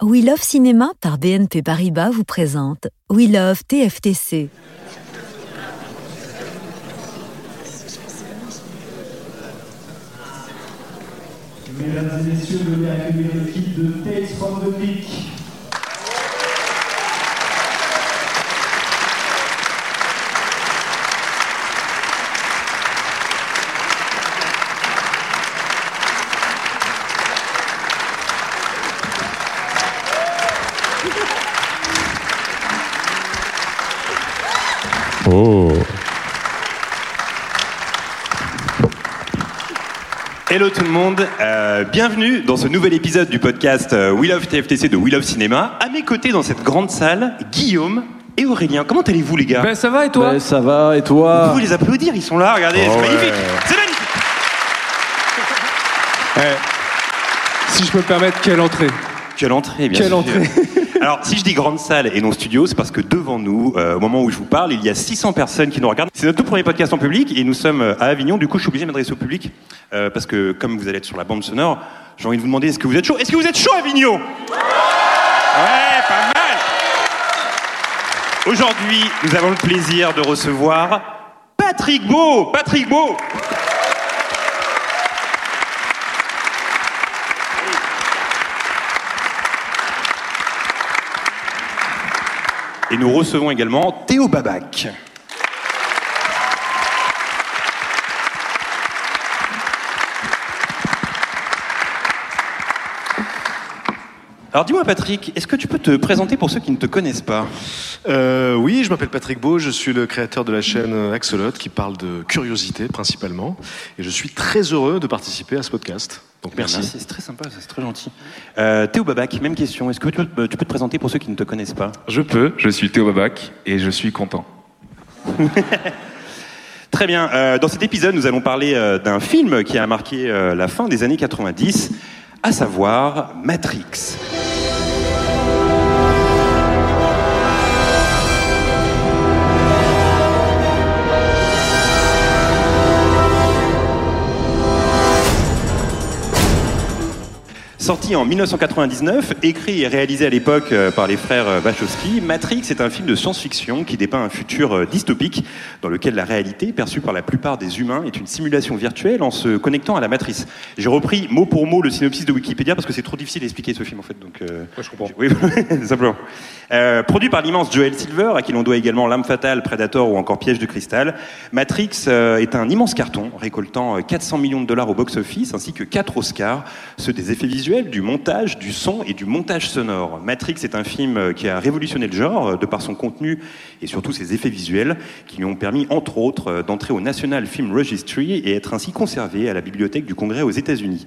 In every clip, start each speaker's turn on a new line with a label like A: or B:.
A: We Love Cinéma par BNP Paribas vous présente We Love TFTC.
B: Mesdames et messieurs, venez accueillir l'équipe de Tales from the.
C: Oh.
D: Hello tout le monde, euh, bienvenue dans ce nouvel épisode du podcast euh, We Love TFTC de We Love Cinéma. À mes côtés dans cette grande salle, Guillaume et Aurélien. Comment allez-vous les gars?
C: Ben ça va et toi?
E: Ben, ça va, et
D: Vous
E: toi
D: pouvez les applaudir, ils sont là, regardez,
E: Oh
D: c'est
E: ouais.
D: magnifique C'est magnifique
C: Eh, Si je peux me permettre, quelle entrée?
D: Quelle entrée, bien
C: Quelle
D: sûr.
C: entrée?
D: Alors, si je dis grande salle et non studio, c'est parce que devant nous, euh, au moment où je vous parle, il y a 600 personnes qui nous regardent. C'est notre tout premier podcast en public et nous sommes euh, à Avignon. Du coup, je suis obligé de m'adresser au public euh, parce que, comme vous allez être sur la bande sonore, j'ai envie de vous demander est-ce que vous êtes chaud? Est-ce que vous êtes chaud, Avignon? Ouais, pas mal! Aujourd'hui, nous avons le plaisir de recevoir Patrick Beau. Patrick Beau nous recevons également Théo Babac. Alors dis-moi Patrick, est-ce que tu peux te présenter pour ceux qui ne te connaissent pas
F: Euh, oui, je m'appelle Patrick Beau, je suis le créateur de la chaîne Axolot qui parle de curiosité principalement. Et je suis très heureux de participer à ce podcast. Donc merci.
D: c'est très sympa, c'est très gentil. Euh, Théo Babac, même question, est-ce que tu peux, tu peux te présenter pour ceux qui ne te connaissent pas?
G: Je peux, je suis Théo Babac et je suis content.
D: Très bien. Euh, dans cet épisode, nous allons parler euh, d'un film qui a marqué euh, la fin des années 90, à savoir Matrix. Sorti en 1999, écrit et réalisé à l'époque euh, par les frères euh, Wachowski, Matrix est un film de science-fiction qui dépeint un futur euh, dystopique dans lequel la réalité, perçue par la plupart des humains, est une simulation virtuelle en se connectant à la matrice. J'ai repris mot pour mot le synopsis de Wikipédia parce que c'est trop difficile d'expliquer ce film en fait. Donc, euh,
C: je comprends.
D: Oui, simplement. Euh, produit par l'immense Joel Silver, à qui l'on doit également L'âme fatale, Predator ou encore Piège de cristal, Matrix euh, est un immense carton, récoltant euh, 400 millions de dollars au box-office, ainsi que 4 Oscars, ceux des effets visuels, du montage, du son et du montage sonore. Matrix est un film euh, qui a révolutionné le genre, euh, de par son contenu et surtout ses effets visuels, qui lui ont permis, entre autres, euh, d'entrer au National Film Registry et être ainsi conservé à la bibliothèque du Congrès aux États-Unis.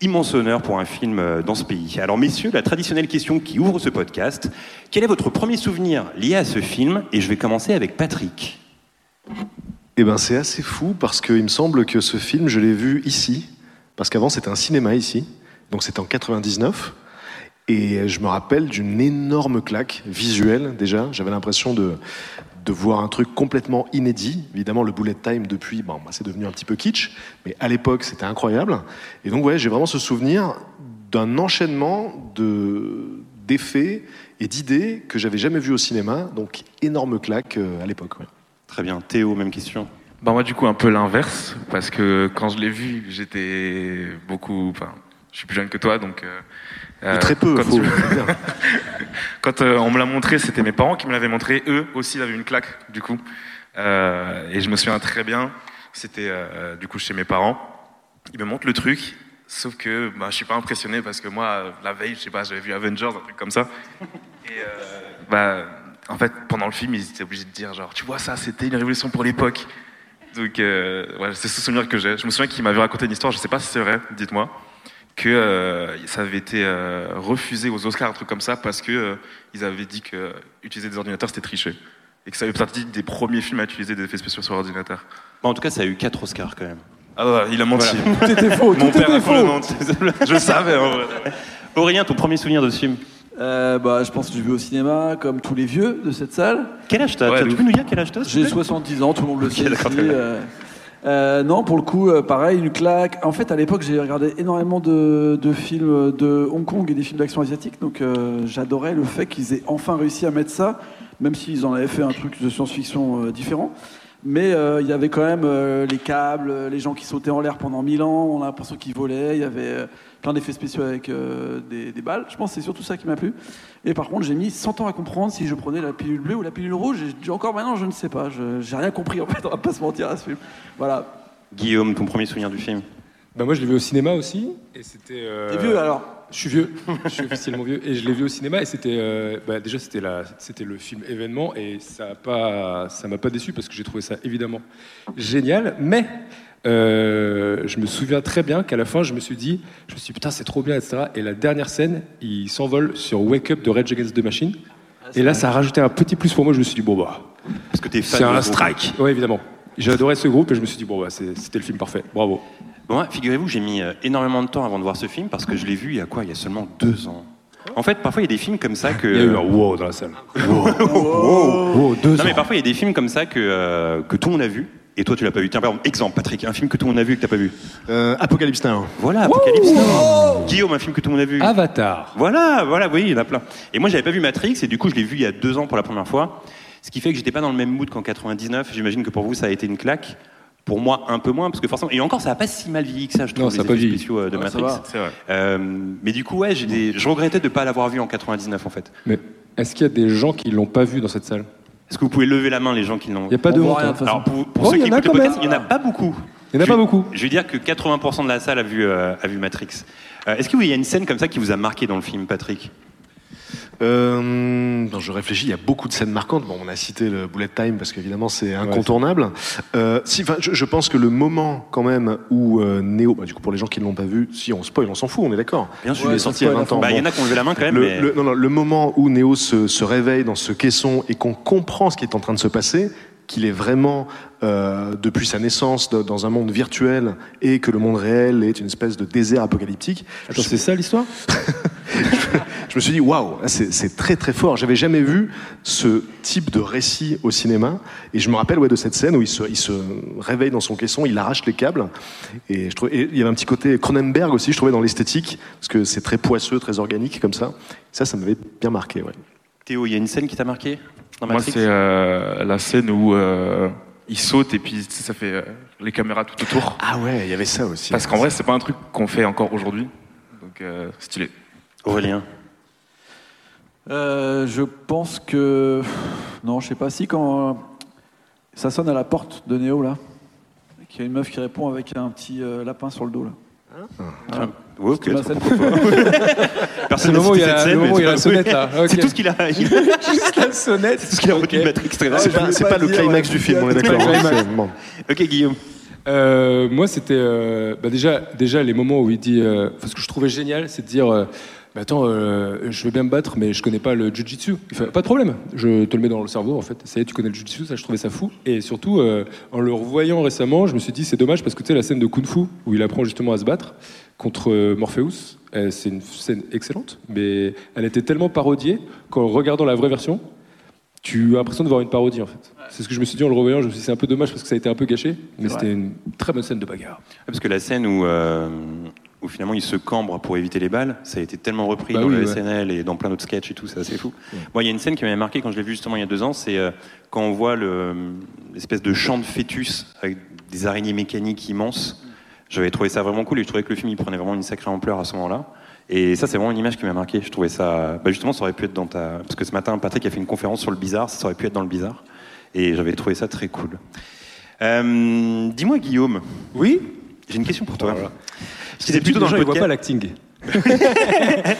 D: Immense honneur pour un film dans ce pays. Alors messieurs, la traditionnelle question qui ouvre ce podcast, quel est votre premier souvenir lié à ce film? Et je vais commencer avec Patrick.
F: Eh ben, c'est assez fou parce qu'il me semble que ce film, je l'ai vu ici. Parce qu'avant, c'était un cinéma ici. Donc c'était en 99. Et je me rappelle d'une énorme claque visuelle déjà. J'avais l'impression de, de voir un truc complètement inédit. Évidemment, le bullet time depuis, bon, bah, c'est devenu un petit peu kitsch, mais à l'époque, c'était incroyable. Et donc, ouais, j'ai vraiment ce souvenir d'un enchaînement de d'effets et d'idées que j'avais jamais vu au cinéma. Donc, énorme claque euh, à l'époque. ouais.
D: Très bien. Théo, même question.
G: Bah moi du coup un peu l'inverse parce que quand je l'ai vu j'étais beaucoup, enfin je suis plus jeune que toi donc. euh, euh,
F: très peu,
G: Quand,
F: faut-
G: tu- quand, euh, on me l'a montré, c'était mes parents qui me l'avaient montré. Eux aussi ils avaient une claque du coup. Euh, et je me souviens très bien. C'était du coup chez mes parents. Ils me montrent le truc. Sauf que bah, je suis pas impressionné parce que moi, la veille, je sais pas, j'avais vu Avengers, un truc comme ça. Et bah, en fait, pendant le film, ils étaient obligés de dire genre, tu vois ça, c'était une révolution pour l'époque. Donc, ouais, c'est ce souvenir que j'ai. Je me souviens qu'il m'avait raconté une histoire, je sais pas si c'est vrai, dites-moi, que euh, ça avait été euh, refusé aux Oscars, un truc comme ça, parce que euh, ils avaient dit que utiliser des ordinateurs c'était tricher. Et que ça avait partie des premiers films à utiliser des effets spéciaux sur ordinateur.
D: Bon, en tout cas, ça a eu 4 Oscars quand même.
G: Ah ouais, il a menti.
C: Tout était faux,
G: Mon
C: tout
G: père
C: était
G: a
C: faux.
G: menti. Je le savais en vrai.
D: Aurélien, ton premier souvenir de ce film?
E: Euh, bah, je pense que j'ai vu au cinéma, comme tous les vieux de cette salle.
D: Quel âge t'as?
G: Ouais,
D: Tu peux nous dire quel âge t'as
E: J'ai
D: te plaît?
E: 70 ans, tout le monde le sait euh. Non, pour le coup, euh, pareil, une claque. En fait, à l'époque, j'ai regardé énormément de, films de Hong Kong et des films d'action asiatique, donc euh, j'adorais le fait qu'ils aient enfin réussi à mettre ça, même s'ils en avaient fait un truc de science-fiction différent. Mais il y avait quand même les câbles, les gens qui sautaient en l'air pendant mille ans, on a l'impression qu'ils volaient, il y avait plein d'effets spéciaux avec euh, des, des balles. Je pense que c'est surtout ça qui m'a plu. Et par contre, j'ai mis 100 ans à comprendre si je prenais la pilule bleue ou la pilule rouge. Et encore maintenant, je ne sais pas. Je- J'ai rien compris en fait, on va pas se mentir à ce film. Voilà.
D: Guillaume, ton premier souvenir du film?
C: Bah, moi, je l'ai vu au cinéma aussi. Et c'était. euh,
E: T'es vieux alors?
C: Je suis vieux, je suis officiellement vieux et je l'ai vu au cinéma et c'était euh, bah, déjà c'était la c'était le film événement et ça a pas ça m'a pas déçu parce que j'ai trouvé ça évidemment génial mais euh, je me souviens très bien qu'à la fin je me suis dit je me suis dit, putain c'est trop bien etc et la dernière scène il s'envole sur Wake Up de Rage Against the Machine. Et là ça a rajouté un petit plus pour moi. Je me suis dit bon bah
D: Parce que t'es fan
C: c'est
D: de
C: un
D: groupe.
C: strike. Ouais évidemment. J'ai adoré ce groupe et je me suis dit bon bah c'était le film parfait. Bravo.
D: Bon, figurez-vous, j'ai mis euh, énormément de temps avant de voir ce film parce que je l'ai vu il y a quoi? Il y a seulement deux ans. En fait, parfois, il y a des films comme ça que.
C: il y a eu un wow dans la salle. Wow, deux
D: Non,
C: ans.
D: mais parfois, il y a des films comme ça que, euh, que tout le monde a vu et toi, tu l'as pas vu. Tiens, par exemple, exemple, Patrick, un film que tout le monde a vu et que t'as pas vu.
F: Euh, Apocalypse Now.
D: Voilà, Apocalypse Now. Guillaume, un film que tout le monde a vu.
C: Avatar
D: Voilà, voilà, oui, il y en a plein. Et moi, j'avais pas vu Matrix, et du coup, je l'ai vu il y a deux ans pour la première fois. Ce qui fait que j'étais pas dans le même mood qu'en 99. J'imagine que pour vous, ça a été une claque. Pour moi, un peu moins, parce que forcément. Et encore, ça a pas si mal vieilli que ça, je trouve,
C: Non, ça
D: les
C: a pas
D: effets
C: vieilli.
D: spéciaux euh, de
E: Ouais, ça
D: Matrix.
E: va.
G: C'est vrai.
D: Euh, mais du coup, ouais, j'ai des- je regrettais de pas l'avoir vu en 99, en fait.
C: Mais est-ce qu'il y a des gens qui l'ont pas vu dans cette salle?
D: Est-ce que vous pouvez lever la main, les gens qui l'ont
C: Il n'y a pas de honte. hein.
D: Alors, pour, pour
C: Oh,
D: ceux qui
C: en a
D: écoutent le
C: quand
D: podcast,
C: même.
D: il n'y en a pas beaucoup.
C: Il n'y en a
D: Je
C: pas beaucoup.
D: Je vais dire que 80% de la salle a vu, euh, a vu Matrix. Euh, Est-ce qu'il y a une scène comme ça qui vous a marqué dans le film, Patrick?
F: Euh, je réfléchis, il y a beaucoup de scènes marquantes. Bon, on a cité le bullet time parce qu'évidemment c'est incontournable. Euh, si, enfin, je, je pense que le moment quand même où euh, Neo, bah, du coup pour les gens qui ne l'ont pas vu, si on spoil, on s'en fout, on est d'accord.
D: Bien
F: Il est sorti il y a 20 ans.
D: Bah, Il y en a qui ont levé la main quand même.
F: Le,
D: mais...
F: le- non, non, le moment où Neo se, se réveille dans ce caisson et qu'on comprend ce qui est en train de se passer, qu'il est vraiment euh, depuis sa naissance de- dans un monde virtuel et que le monde réel est une espèce de désert apocalyptique.
C: Attends, c'est ça l'histoire?
F: me suis dit, waouh, c'est très très fort. J'avais jamais vu ce type de récit au cinéma. Et je me rappelle ouais, de cette scène où il se, il se réveille dans son caisson, il arrache les câbles. Et, je trouvais, et il y avait un petit côté Cronenberg aussi, je trouvais, dans l'esthétique, parce que c'est très poisseux, très organique comme ça. Ça, ça m'avait bien marqué. Ouais.
D: Théo, il y a une scène qui t'a marqué dans
G: Moi,
D: Matrix?
G: c'est euh, la scène où euh, il saute et puis ça fait euh, les caméras tout autour.
F: Ah ouais, il y avait ça aussi.
G: Parce qu'en vrai, c'est pas un truc qu'on fait encore aujourd'hui. Donc, euh, stylé.
D: Aurélien.
E: Euh, je pense que. Non, je sais pas si quand ça sonne à la porte de Néo là, qu'il y a une meuf qui répond avec un petit euh, lapin sur le dos là. Voilà.
D: Ouais, ok.
E: C'est ma scène
C: C'est
D: Personne
C: le moment où il y a,
D: cette
C: le
D: scène,
C: moment où il y a
D: mais
C: la
D: c'est pas-
C: sonnette là.
D: C'est
C: Ok.
D: tout ce qu'il a. il-
C: Juste la sonnette.
D: C'est tout ce qu'il a retenu de
C: Ok.
D: Matrix. très bien.
F: C'est pas, c'est pas le climax du film, on est d'accord. hein,
C: climax.
F: c'est- bon.
D: Ok, Guillaume.
C: Euh, moi, c'était euh, bah déjà, déjà les moments où il dit. Euh, enfin, ce que je trouvais génial, c'est de dire. euh, Mais attends, euh, je veux bien me battre, mais je connais pas le jujitsu. Il fait pas de problème, je te le mets dans le cerveau en fait. Ça y est, tu connais le jujitsu, ça je trouvais ça fou. Et surtout, euh, en le revoyant récemment, je me suis dit c'est dommage parce que tu sais la scène de kung fu où il apprend justement à se battre contre euh, Morpheus, euh, c'est une scène excellente, mais elle était tellement parodiée qu'en regardant la vraie version, tu as l'impression de voir une parodie en fait. C'est ce que je me suis dit en le revoyant. Je me suis dit c'est un peu dommage parce que ça a été un peu gâché, mais c'était une très bonne scène de bagarre.
D: Parce que la scène où, euh, où finalement il se cambre pour éviter les balles, ça a été tellement repris
C: Bah
D: dans
C: oui,
D: le
C: ouais.
D: SNL et dans plein d'autres sketchs et tout, c'est assez fou. Moi, il y a une scène qui m'avait marqué quand je l'ai vu justement il y a deux ans, c'est euh, quand on voit le- l'espèce de champ de fœtus avec des araignées mécaniques immenses. J'avais trouvé ça vraiment cool et je trouvais que le film il prenait vraiment une sacrée ampleur à ce moment-là. Et ça, c'est vraiment une image qui m'a marqué. Je trouvais ça. Bah justement, ça aurait pu être dans ta. Parce que ce matin, Patrick a fait une conférence sur le bizarre, ça aurait pu être dans le bizarre. Et j'avais trouvé ça très cool. Euh, Dis-moi, Guillaume.
C: Oui?
D: J'ai une question pour toi.
C: Voilà.
D: C'était plutôt dans le
C: ils voient
D: podcast.
C: pas l'acting.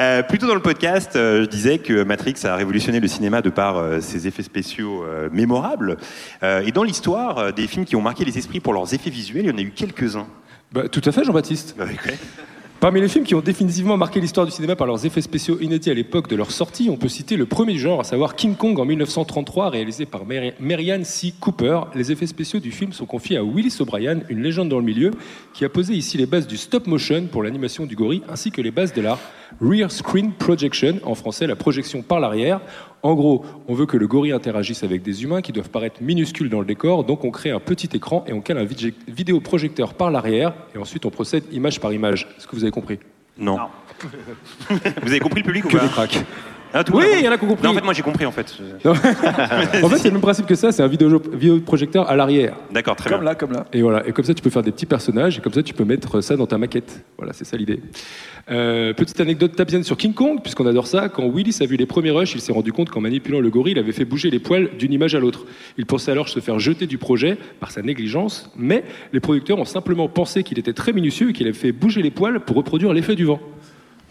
D: Euh, plutôt dans le podcast, euh, je disais que Matrix a révolutionné le cinéma de par euh, ses effets spéciaux euh, mémorables. Euh, et dans l'histoire euh, des films qui ont marqué les esprits pour leurs effets visuels, il y en a eu quelques-uns.
C: Bah, tout à fait, Jean-Baptiste.
D: Bah.
C: Parmi les films qui ont définitivement marqué l'histoire du cinéma par leurs effets spéciaux inédits à l'époque de leur sortie, on peut citer le premier genre, à savoir King Kong en 1933, réalisé par Marianne C. Cooper. Les effets spéciaux du film sont confiés à Willis O'Brien, une légende dans le milieu, qui a posé ici les bases du stop motion pour l'animation du gorille, ainsi que les bases de la rear screen projection, en français la projection par l'arrière. En gros, on veut que le gorille interagisse avec des humains qui doivent paraître minuscules dans le décor, donc on crée un petit écran et on cale un vidé- vidéoprojecteur par l'arrière, et ensuite on procède image par image. Est-ce que vous avez compris?
D: Non. Vous avez compris le public ou
C: Que
D: pas?
C: des cracks.
D: Ah, tout
C: Oui, il y en a qui ont compris.
D: Non, en fait, moi j'ai compris en fait.
C: En fait, c'est le même principe que ça, c'est un vidéo- vidéoprojecteur à l'arrière.
D: D'accord, très
E: Comme
D: bien.
E: là, comme là.
C: Et voilà, et comme ça tu peux faire des petits personnages, et comme ça tu peux mettre ça dans ta maquette. Voilà, c'est ça l'idée. Euh, petite anecdote tabzienne sur King Kong, puisqu'on adore ça. Quand Willis a vu les premiers rushs, il s'est rendu compte qu'en manipulant le gorille, il avait fait bouger les poils d'une image à l'autre. Il pensait alors se faire jeter du projet par sa négligence, mais les producteurs ont simplement pensé qu'il était très minutieux et qu'il avait fait bouger les poils pour reproduire l'effet du vent.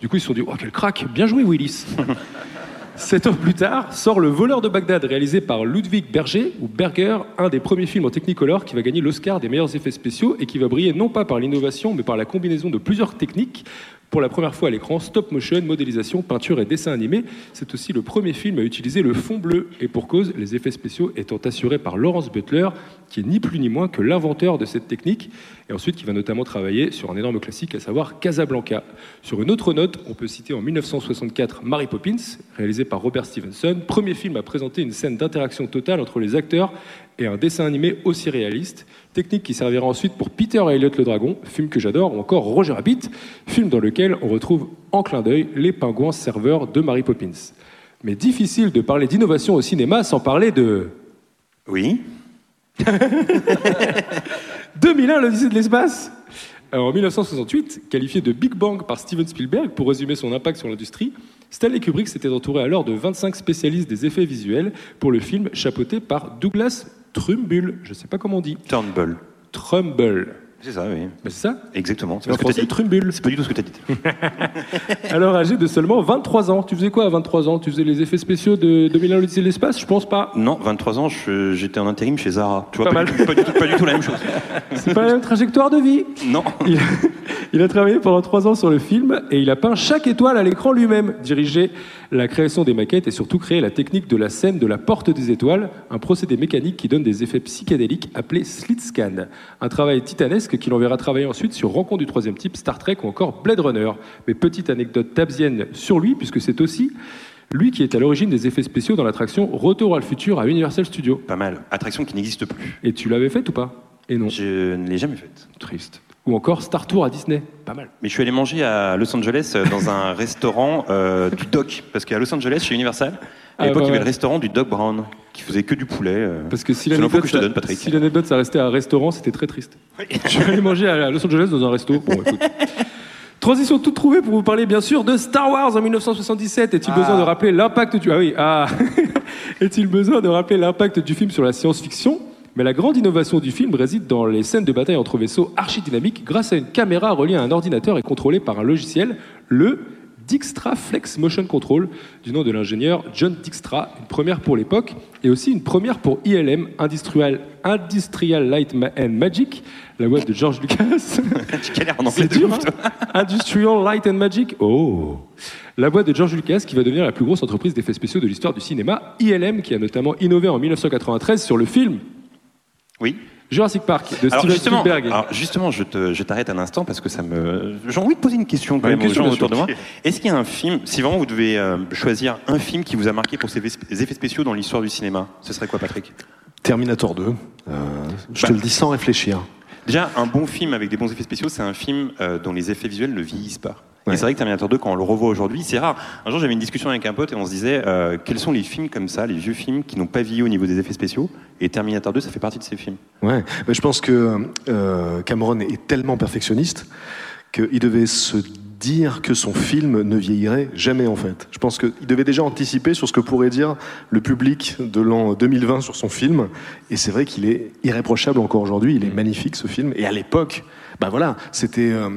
C: Du coup, ils se sont dit, oh quel crack, bien joué Willis. Sept ans plus tard, sort Le voleur de Bagdad, réalisé par Ludwig Berger, ou Berger, un des premiers films en Technicolor qui va gagner l'Oscar des meilleurs effets spéciaux et qui va briller non pas par l'innovation, mais par la combinaison de plusieurs techniques. Pour la première fois à l'écran, stop motion, modélisation, peinture et dessin animé. C'est aussi le premier film à utiliser le fond bleu, et pour cause, les effets spéciaux étant assurés par Lawrence Butler, qui est ni plus ni moins que l'inventeur de cette technique, et ensuite qui va notamment travailler sur un énorme classique, à savoir Casablanca. Sur une autre note, on peut citer en 1964 Mary Poppins, réalisé par Robert Stevenson, premier film à présenter une scène d'interaction totale entre les acteurs et un dessin animé aussi réaliste, technique qui servira ensuite pour Peter et Elliot le Dragon, film que j'adore, ou encore Roger Rabbit, film dans lequel on retrouve en clin d'œil les pingouins serveurs de Mary Poppins. Mais difficile de parler d'innovation au cinéma sans parler de
D: Oui.
C: 2001, l'Odyssée de l'espace Alors, En 1968, qualifié de Big Bang par Steven Spielberg pour résumer son impact sur l'industrie, Stanley Kubrick s'était entouré alors de 25 spécialistes des effets visuels pour le film chapeauté par Douglas Trumbull. Je ne sais pas comment on dit.
D: Turnbull.
C: Trumbull.
D: C'est ça, oui.
C: C'est ça
D: Exactement. C'est
C: En
D: pas
C: français.
D: C'est du tout ce que t'as dit.
C: Alors âgé de seulement 23 ans. Tu faisais quoi à 23 ans? Tu faisais les effets spéciaux de 2001, l'Odyssée de l'espace? Je pense pas.
D: Non, 23 ans, je- j'étais en intérim chez Zara. Tu vois,
C: Pas
D: pas,
C: mal.
D: du, tout, pas, du tout, pas du tout la même chose.
C: C'est pas la même trajectoire de vie?
D: Non.
C: Il, il a travaillé pendant trois ans sur le film et il a peint chaque étoile à l'écran lui-même, dirigé la création des maquettes et surtout créé la technique de la scène de la porte des étoiles, un procédé mécanique qui donne des effets psychédéliques appelé slit scan. Un travail titanesque qui l'enverra travailler ensuite sur Rencontre du troisième type, Star Trek ou encore Blade Runner. Mais petite anecdote tabzienne sur lui, puisque c'est aussi lui qui est à l'origine des effets spéciaux dans l'attraction Retour à le futur à Universal Studios.
D: Pas mal. Attraction qui n'existe plus.
C: Et tu l'avais faite ou pas? Et non.
D: Je ne l'ai jamais faite.
C: Triste. Ou encore Star Tour à Disney. Pas mal.
D: Mais je suis allé manger à Los Angeles euh, dans un restaurant euh, du Doc. Parce qu'à Los Angeles, chez Universal, à
C: Ah,
D: l'époque, il y avait le restaurant du Doc Brown, qui faisait que du poulet. euh.
C: Parce que si l'anecdote
D: que je te donne, Patrick.
C: si l'anecdote ça restait à un restaurant, c'était très triste. Je suis allé manger à Los Angeles dans un resto. Bon, écoute. Transition toute trouvée pour vous parler bien sûr de Star Wars en 1977. Est-il besoin de rappeler l'impact du ah oui ah est-il besoin de rappeler l'impact du film sur la science-fiction? Mais la grande innovation du film réside dans les scènes de bataille entre vaisseaux archidynamiques grâce à une caméra reliée à un ordinateur et contrôlée par un logiciel, le Dijkstra Flex Motion Control, du nom de l'ingénieur John Dijkstra, une première pour l'époque, et aussi une première pour ILM, Industrial, Industrial Light and Magic, la boîte de George Lucas. C'est dur, hein Industrial Light and Magic. Oh La boîte de George Lucas qui va devenir la plus grosse entreprise d'effets spéciaux de l'histoire du cinéma, ILM, qui a notamment innové en 1993 sur le film
D: Oui.
C: Jurassic Park de
D: Alors
C: Steven
D: justement,
C: Spielberg.
D: alors justement, je te- je t'arrête un instant parce que ça me. J'ai envie de poser une question quand
C: Ouais,
D: même
C: question,
D: aux gens autour de moi. Est-ce qu'il y a un film, si vraiment vous devez euh, choisir un film qui vous a marqué pour ses effets effets spéciaux dans l'histoire du cinéma, ce serait quoi, Patrick?
F: Terminator 2. euh, je
D: Bah.
F: te le dis sans réfléchir.
D: Déjà, un bon film avec des bons effets spéciaux, c'est un film euh, dont les effets visuels ne vieillissent pas.
F: Ouais.
D: Et c'est vrai que Terminator 2, quand on le revoit aujourd'hui, c'est rare. Un jour, j'avais une discussion avec un pote et on se disait euh, quels sont les films comme ça, les vieux films qui n'ont pas vieilli au niveau des effets spéciaux? Et Terminator 2, ça fait partie de ces films.
F: Ouais, mais je pense que euh, Cameron est tellement perfectionniste qu'il devait se dire que son film ne vieillirait jamais en fait. Je pense qu'il devait déjà anticiper sur ce que pourrait dire le public de l'an 2020 sur son film. Et c'est vrai qu'il est irréprochable encore aujourd'hui. Il est magnifique ce film. Et à l'époque, bah voilà, c'était euh,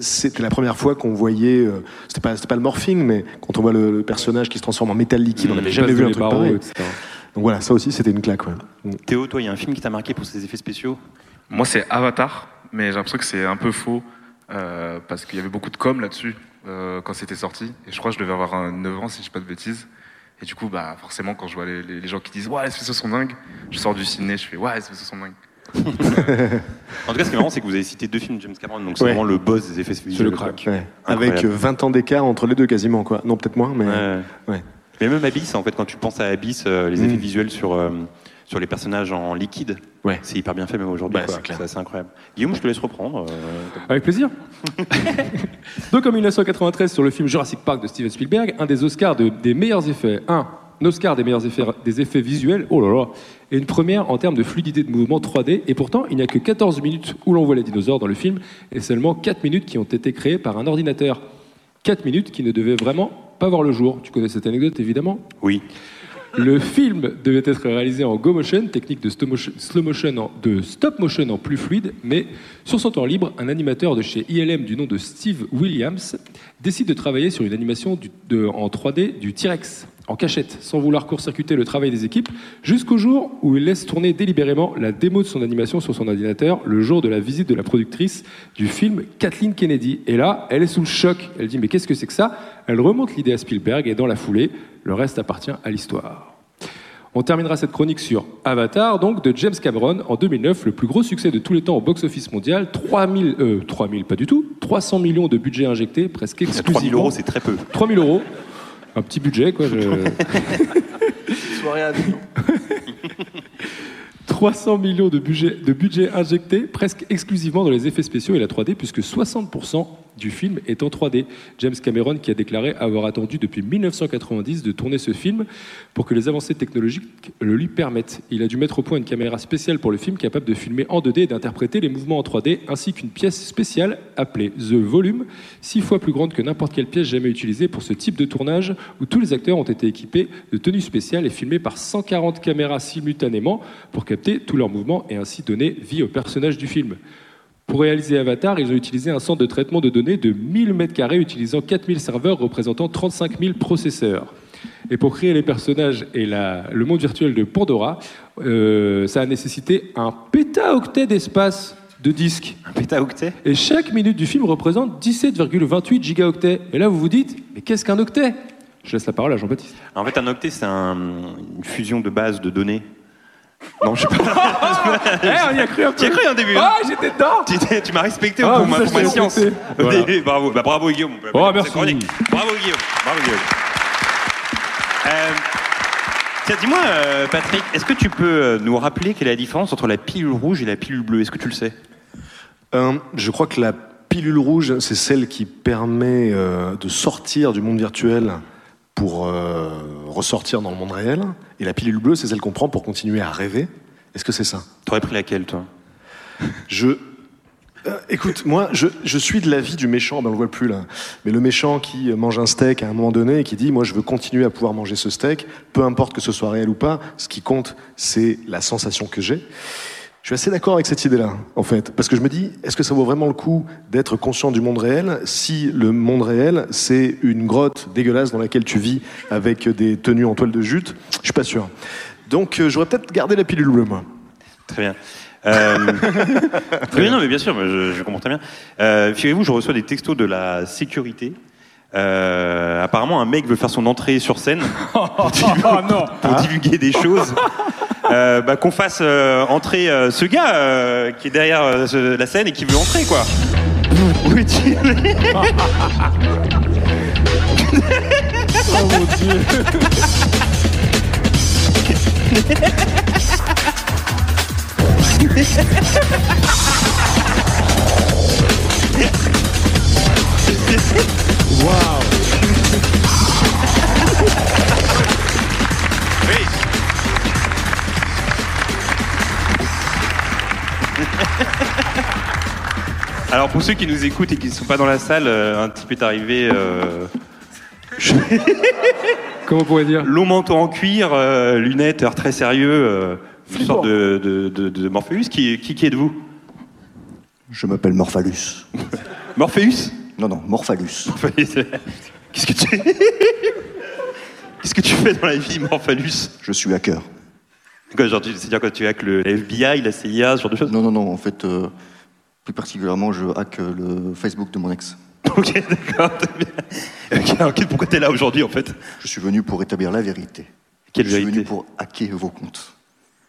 F: c'était la première fois qu'on voyait. euh, c'était pas c'était pas le morphing, mais quand on voit le, le personnage qui se transforme en métal liquide, on n'avait jamais vu un truc pareil.
C: etc.
F: Donc voilà, ça aussi c'était une claque. Ouais. Mm.
D: Théo, toi, il y a un film qui t'a marqué pour ses effets spéciaux?
G: Moi, c'est Avatar, mais j'ai l'impression que c'est un peu faux euh, parce qu'il y avait beaucoup de com là-dessus euh, quand c'était sorti. Et je crois que je devais avoir un 9 ans si je dis pas de bêtises. Et du coup, bah, forcément, quand je vois les, les- les gens qui disent Ouais, les effets sont dingues, je sors du ciné, je fais Ouais, les effets sont dingues.
D: En tout cas, ce qui est marrant, c'est que vous avez cité deux films de James Cameron, donc c'est
F: Ouais.
D: vraiment le boss des effets visuels.
C: le
D: quoi.
C: crack.
F: Ouais.
D: Incroyable.
F: Avec euh, 20 ans d'écart entre les deux quasiment quoi. Non peut-être moins mais
D: Ouais.
F: ouais.
D: Mais même Abyss, en fait, quand tu penses à Abyss, euh, les
F: Mm.
D: effets visuels sur, euh, sur les personnages en liquide,
F: Ouais.
D: c'est hyper bien fait même aujourd'hui.
F: Bah,
D: quoi.
F: c'est clair.
D: c'est assez incroyable. Guillaume, je te laisse reprendre. euh,
C: Avec plaisir. Donc en 1993, sur le film Jurassic Park de Steven Spielberg, un des Oscars de- des meilleurs effets, un, un Oscar des meilleurs effets, des effets visuels, oh là là, et une première en termes de fluidité de mouvement 3D, et pourtant il n'y a que 14 minutes où l'on voit les dinosaures dans le film, et seulement 4 minutes qui ont été créées par un ordinateur. 4 minutes qui ne devaient vraiment pas voir le jour. Tu connais cette anecdote évidemment
D: Oui.
C: le film devait être réalisé en go motion, technique de stop motion, slow motion en- de stop motion en plus fluide, mais sur son temps libre, un animateur de chez ILM du nom de Steve Williams décide de travailler sur une animation du- de- en 3D du T-Rex en cachette, sans vouloir court-circuiter le travail des équipes, jusqu'au jour où il laisse tourner délibérément la démo de son animation sur son ordinateur, le jour de la visite de la productrice du film, Kathleen Kennedy. Et là, elle est sous le choc. Elle dit Mais qu'est-ce que c'est que ça? Elle remonte l'idée à Spielberg et dans la foulée, le reste appartient à l'histoire. On terminera cette chronique sur Avatar, donc de James Cameron en 2009, le plus gros succès de tous les temps au box-office mondial. 3000, euh, 3000, pas du tout, 300 millions de budget injecté, presque
D: 3 000
C: exclusivement.
D: euros, c'est très peu.
C: 3000 euros, un petit budget quoi. je-
E: Soirée à Avignon.
C: 300 millions de budget, de budget injecté presque exclusivement dans les effets spéciaux et la 3D, puisque 60% du film est en 3D. James Cameron qui a déclaré avoir attendu depuis 1990 de tourner ce film pour que les avancées technologiques le lui permettent. Il a dû mettre au point une caméra spéciale pour le film capable de filmer en 2D et d'interpréter les mouvements en 3D, ainsi qu'une pièce spéciale appelée The Volume, six fois plus grande que n'importe quelle pièce jamais utilisée pour ce type de tournage, où tous les acteurs ont été équipés de tenues spéciales et filmés par 140 caméras simultanément pour capter tous leurs mouvements et ainsi donner vie au personnage du film. Pour réaliser Avatar, ils ont utilisé un centre de traitement de données de 1000 m2 utilisant 4000 serveurs représentant 35 000 processeurs. Et pour créer les personnages et la- le monde virtuel de Pandora, euh, ça a nécessité un pétaoctet d'espace de disques.
D: Un pétaoctet?
C: Et chaque minute du film représente 17,28 gigaoctets. Et là, vous vous dites, mais qu'est-ce qu'un octet? Je laisse la parole à Jean-Baptiste.
D: En fait, un octet, c'est un- une fusion de bases de données. Non, je sais pas.
C: Eh, on y a cru un peu.
D: J'y ai cru un début. hein.
C: Ah, j'étais dedans
D: Tu, t'es- tu m'as respecté
C: Ah,
D: pour, ma,
C: ça,
D: pour ma
C: t'ai
D: science.
C: respecté. Voilà.
D: bravo, bah, bravo Guillaume. on peut
C: Oh, merci.
D: cette chronique. Bravo Guillaume. Bravo Guillaume. Euh, tiens, dis-moi, euh, Patrick, est-ce que tu peux euh, nous rappeler quelle est la différence entre la pilule rouge et la pilule bleue? Est-ce que tu le sais?
F: Euh, je crois que la pilule rouge, c'est celle qui permet euh, de sortir du monde virtuel pour euh, ressortir dans le monde réel. Et la pilule bleue, c'est celle qu'on prend pour continuer à rêver. Est-ce que c'est ça?
D: T'aurais pris laquelle, toi?
F: Je. Euh, écoute, moi, je, je suis de l'avis du méchant, ben on le voit plus là, mais le méchant qui mange un steak à un moment donné et qui dit Moi, je veux continuer à pouvoir manger ce steak, peu importe que ce soit réel ou pas, ce qui compte, c'est la sensation que j'ai. Je suis assez d'accord avec cette idée-là, en fait, parce que je me dis Est-ce que ça vaut vraiment le coup d'être conscient du monde réel si le monde réel, c'est une grotte dégueulasse dans laquelle tu vis avec des tenues en toile de jute? Je suis pas sûr. Donc, euh, j'aurais peut-être gardé la pilule bleue, moi.
D: Très bien. Euh, très bien, non, mais bien sûr, je, je comprends très bien. Euh, Figurez-vous, je reçois des textos de la sécurité. Euh, apparemment, un mec veut faire son entrée sur scène pour, divulguer, pour divulguer des choses. Euh, bah, qu'on fasse euh, entrer euh, ce gars euh, qui est derrière euh, ce- la scène et qui veut entrer, quoi. Où est-il
C: Oh mon dieu
D: Oui. Alors pour ceux qui nous écoutent et qui ne sont pas dans la salle, euh, un type est arrivé, euh,
C: Comment on pourrait dire
D: long manteau en cuir, euh, lunettes, air très sérieux, euh, une sorte de, de, de, de Morpheus. Qui, qui, qui êtes-vous
H: Je m'appelle Morphalus.
D: Morpheus
H: Non, non, Morphalus.
D: Qu'est-ce que tu... Qu'est-ce que tu fais dans la vie, Morphalus?
H: Je suis hacker.
D: C'est-à-dire quand tu es avec le la FBI, la CIA, ce genre de choses?
H: Non, non, non, en fait, euh, Plus particulièrement, je hack euh, le Facebook de mon ex.
D: Ok, d'accord, très bien. Ok, alors, pourquoi t'es là aujourd'hui en fait?
H: Je suis venu pour établir la vérité.
D: Quelle
H: je suis
D: vérité?
H: venu pour hacker vos comptes.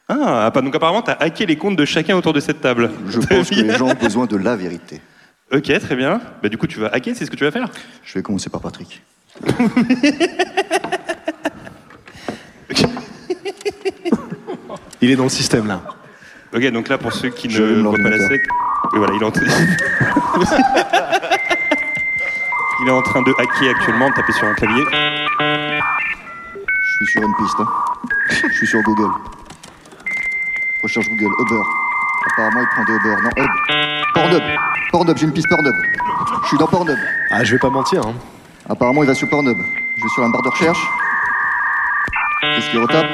D: Ah, pas- donc apparemment t'as hacké les comptes de chacun autour de cette table.
H: Je pense que les gens ont besoin de la vérité.
D: Ok, très bien. Bah du coup tu vas hacker, c'est ce que tu vas faire?
H: Je vais commencer par Patrick.
F: Il est dans le système là.
D: Ok, donc là pour ceux qui
H: Je
D: ne voient pas la sec, oui, voilà, il est en train... il est en train de hacker actuellement, de taper sur un clavier.
H: Je suis sur une piste. hein. Je suis sur Google. Recherche Google, Uber. Apparemment, il prend des Uber. Non, Hub. Pornhub. Pornhub, j'ai une piste Pornhub. Je suis dans Pornhub.
F: Ah, je vais pas mentir. Hein.
H: Apparemment, il va sur Pornhub. Je vais sur la barre de recherche. Qu'est-ce qu'il retape?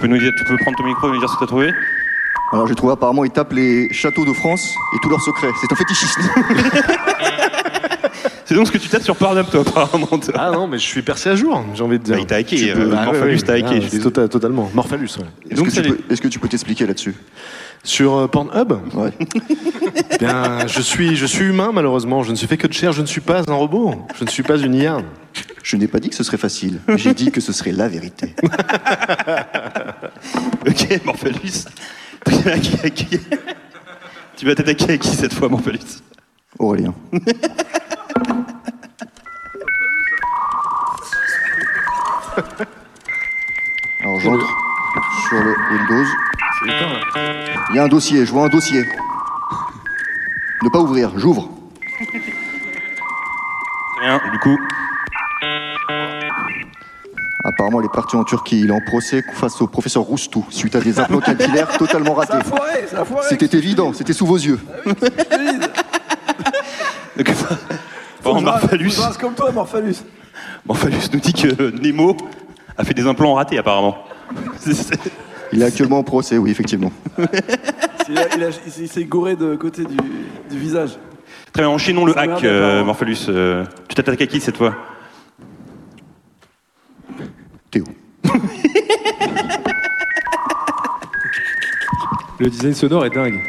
D: Peux, nous dire, tu peux prendre ton micro et nous dire ce que t'as trouvé
H: Alors, j'ai trouvé apparemment, il tape les châteaux de France et tous leurs secrets. C'est un fétichiste.
D: C'est donc ce que tu tapes sur Pornhub toi apparemment. toi.
F: Ah non, mais je suis percé à jour, j'ai envie de dire.
D: Bah, il t'a hacké,
F: Tu
D: euh,
F: Ah,
D: Morphalus
F: ouais,
D: t'a hacké,
F: Ah,
D: je suis
F: c'est tota- totalement. Morphalus, ouais.
H: Est-ce
D: donc,
H: que,
D: ça
H: tu
D: les-
H: peux- est-ce que tu peux t'expliquer là-dessus?
F: Sur euh, Pornhub?
H: Ouais.
F: Bien, je suis, je suis humain malheureusement. Je ne suis fait que de chair. Je ne suis pas un robot. Je ne suis pas une IA.
H: Je n'ai pas dit que ce serait facile. J'ai dit que ce serait la vérité.
D: Ok, Morphalus. Tu vas t'attaquer à qui cette fois, Morphalus
H: Aurélien. Alors j'entre sur le Windows. Il y a un dossier, je vois un dossier. Ne pas ouvrir, j'ouvre.
D: Très bien, du coup,
H: Apparemment, il est parti en Turquie. Il est en procès face au professeur Roustou suite à des implants capillaires totalement ratés. C'était évident, c'était sous vos yeux.
D: donc, bon,
E: rase-
D: Morphalus,
E: comme toi, Morphalus.
D: Morphalus nous dit que Nemo a fait des implants ratés apparemment.
H: Il est actuellement en procès, oui, effectivement.
E: Il, a- il a- il s'est goré de côté du, du visage.
D: Très bien, enchaînons le
E: Ça
D: hack, euh,
E: apparemment.
D: Morphalus. Euh, tu t'attaques à qui cette fois?
H: Théo.
C: Le design sonore est dingue.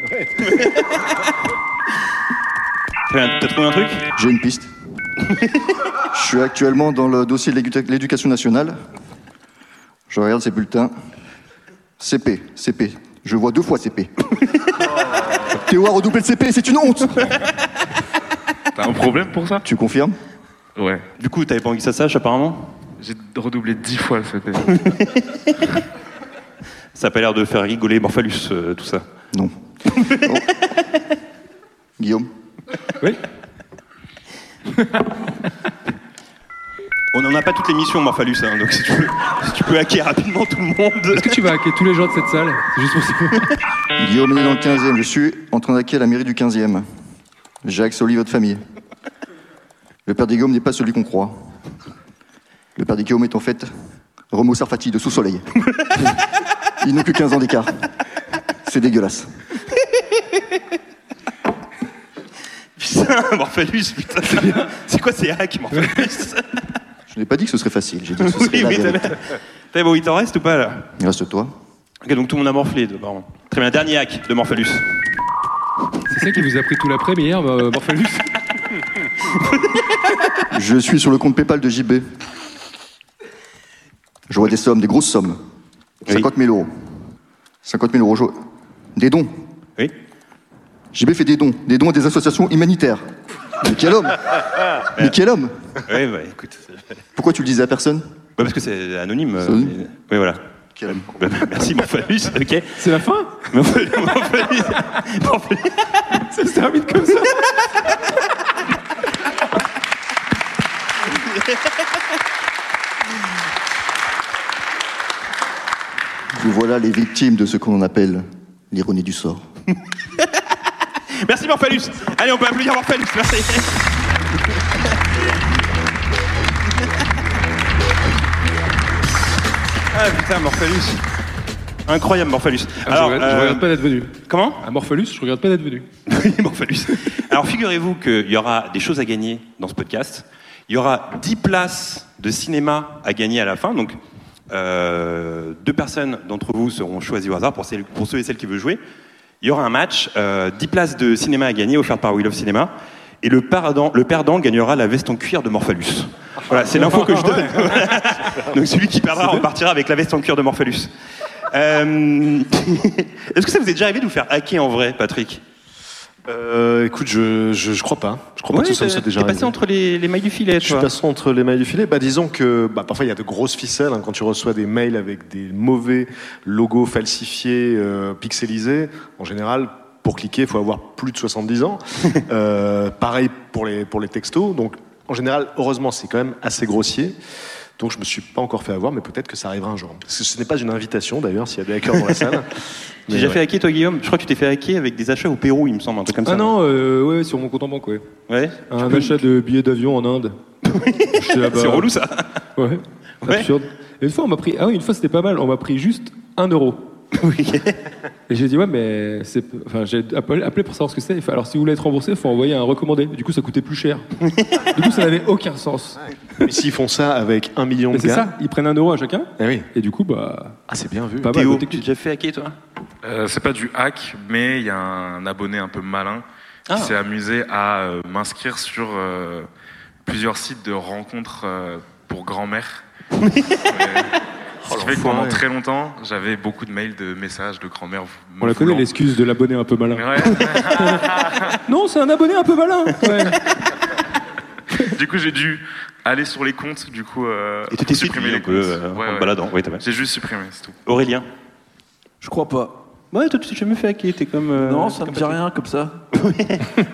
D: T'as trouvé un truc?
H: J'ai une piste. Je suis actuellement dans le dossier de l'édu- l'éducation nationale. Je regarde ces bulletins. CP, CP. Je vois deux fois CP. Théo a redoublé le CP, c'est une honte
G: T'as un problème pour ça?
H: Tu confirmes?
G: Ouais.
D: Du coup, t'avais pas envie que ça sache apparemment?
G: J'ai redoublé dix fois le CP.
D: Ça a pas l'air de faire rigoler Morphalus, euh, tout ça.
H: Non. Oh. Guillaume
C: Oui.
D: On n'en a pas toute l'émission, Morphalus, hein, donc si tu, peux, si tu peux hacker rapidement tout le monde.
C: Est-ce que tu vas hacker tous les gens de cette salle? C'est juste pour ça.
H: Guillaume est dans le 15e. Je suis en train d'hacker la mairie du 15e. Jacques Soli, votre famille. Le père de Guillaume n'est pas celui qu'on croit. Le père de Guillaume est en fait Romo Sarfati de Sous-Soleil. Ils n'ont que 15 ans d'écart. C'est dégueulasse.
D: Putain, Morphalus, putain. C'est quoi ces hacks, Morphalus
H: Je n'ai pas dit que ce serait facile, j'ai dit que ce serait
D: Oui,
H: la vérité.
D: T'as- bon, il t'en reste ou pas là
H: Il reste toi.
D: Ok, donc tout le monde a morflé, pardon. Très bien, dernier hack de Morphalus.
C: C'est ça qui vous a pris tout l'après-midi hier, euh, Morphalus
H: Je suis sur le compte PayPal de JB. Je vois des sommes, des grosses sommes.
D: Oui.
H: 50 000 euros. 50 000 euros. je- Des dons.
D: Oui
H: JB fait des dons. Des dons à des associations humanitaires. Mais quel homme Mais quel homme
D: Ouais, bah écoute.
H: Pourquoi tu le disais à personne
D: Bah, parce que c'est anonyme. euh,
H: C'est anonyme
D: mais- Oui, voilà.
H: Quel homme
D: Bah, bah, merci, Morphalus, ok.
C: C'est la fin
D: Morphalus, Morphalus.
C: Ça se termine comme ça
H: Vous voilà les victimes de ce qu'on appelle l'ironie du sort.
D: Merci, Morphalus. Allez, on peut applaudir Morphalus, merci. Ah putain, Morphalus. Incroyable, Morphalus.
C: Ah, je, regrette, je
D: euh,
C: regrette pas d'être venu.
D: Comment?
C: À Morphalus, je regrette pas d'être venu.
D: Oui, Morphalus. Alors, figurez-vous qu'il y aura des choses à gagner dans ce podcast. Il y aura 10 places de cinéma à gagner à la fin. Donc, euh, deux personnes d'entre vous seront choisies au hasard pour, celles- pour ceux et celles qui veulent jouer. Il y aura un match, euh, 10 places de cinéma à gagner offertes par We Love Cinéma. Et le perdant, le perdant gagnera la veste en cuir de Morphalus. Voilà, c'est l'info que je donne. Donc celui qui perdra repartira avec la veste en cuir de Morphalus. Euh, Est-ce que ça vous est déjà arrivé de vous faire hacker en vrai, Patrick?
F: Euh, écoute, je, je, je crois pas. Je crois pas que ça me soit déjà
D: passé entre les, les mailles du filet,
F: Je
D: toi.
F: suis passé entre les mailles du filet. Bah, disons que bah, parfois il y a de grosses ficelles hein, quand tu reçois des mails avec des mauvais logos falsifiés, euh, pixelisés. En général, pour cliquer, il faut avoir plus de 70 ans. Euh, pareil pour les pour les textos. Donc en général, heureusement, c'est quand même assez grossier. Donc je me suis pas encore fait avoir, mais peut-être que ça arrivera un jour. Parce que ce n'est pas une invitation d'ailleurs s'il y a des hackers dans la salle.
D: J'ai
F: Mais
D: déjà
F: ouais.
D: fait hacker, toi, Guillaume? Je crois que tu t'es fait hacker avec des achats au Pérou, il me semble, un truc comme ça.
C: Ah non, euh, ouais, sur mon compte en banque, ouais.
D: Ouais
C: Un achat de billets d'avion en Inde.
D: C'est relou, ça.
C: Ouais.
D: Ouais.
C: Absurde. Et une fois, on m'a pris. Ah oui, une fois, c'était pas mal. On m'a pris juste un euro. Et j'ai dit, ouais, mais c'est. Enfin, j'ai appelé, appelé pour savoir ce que c'est. Alors, si vous voulez être remboursé, il faut envoyer un recommandé. Du coup, ça coûtait plus cher. du coup, ça n'avait aucun sens.
F: Mais s'ils font ça avec un million
C: Mais
F: de
C: c'est
F: gars,
C: ça, ils prennent un euro à chacun.
F: eh oui.
C: Et du coup, bah.
F: Ah, c'est bien vu.
C: Pas mal.
D: Théo,
C: côté
D: tu t'es déjà fait hacker, toi?
G: Euh, c'est pas du hack, mais il y a un abonné un peu malin
D: Ah.
G: qui s'est amusé à euh, m'inscrire sur euh, plusieurs sites de rencontres euh, pour grand-mère. Euh, fait que pendant très longtemps, j'avais beaucoup de mails, de messages de grand-mère.
C: On la connaît, l'excuse de l'abonné un peu malin.
G: Ouais.
C: Non, c'est un abonné un peu malin. Ouais.
G: du coup, j'ai dû aller sur les comptes, du coup, euh,
D: Et tu t'es
G: supprimer
D: séduit
G: les
D: un peu
G: comptes.
D: euh,
G: Ouais,
D: en
G: ouais.
D: baladant. Oui, t'as
G: J'ai juste supprimé, c'est tout.
D: Aurélien
E: Je crois pas.
D: Ouais, toi, tu t'es jamais fait hacker, t'es comme. euh,
E: non, ça me
D: comme
E: dit rien comme ça.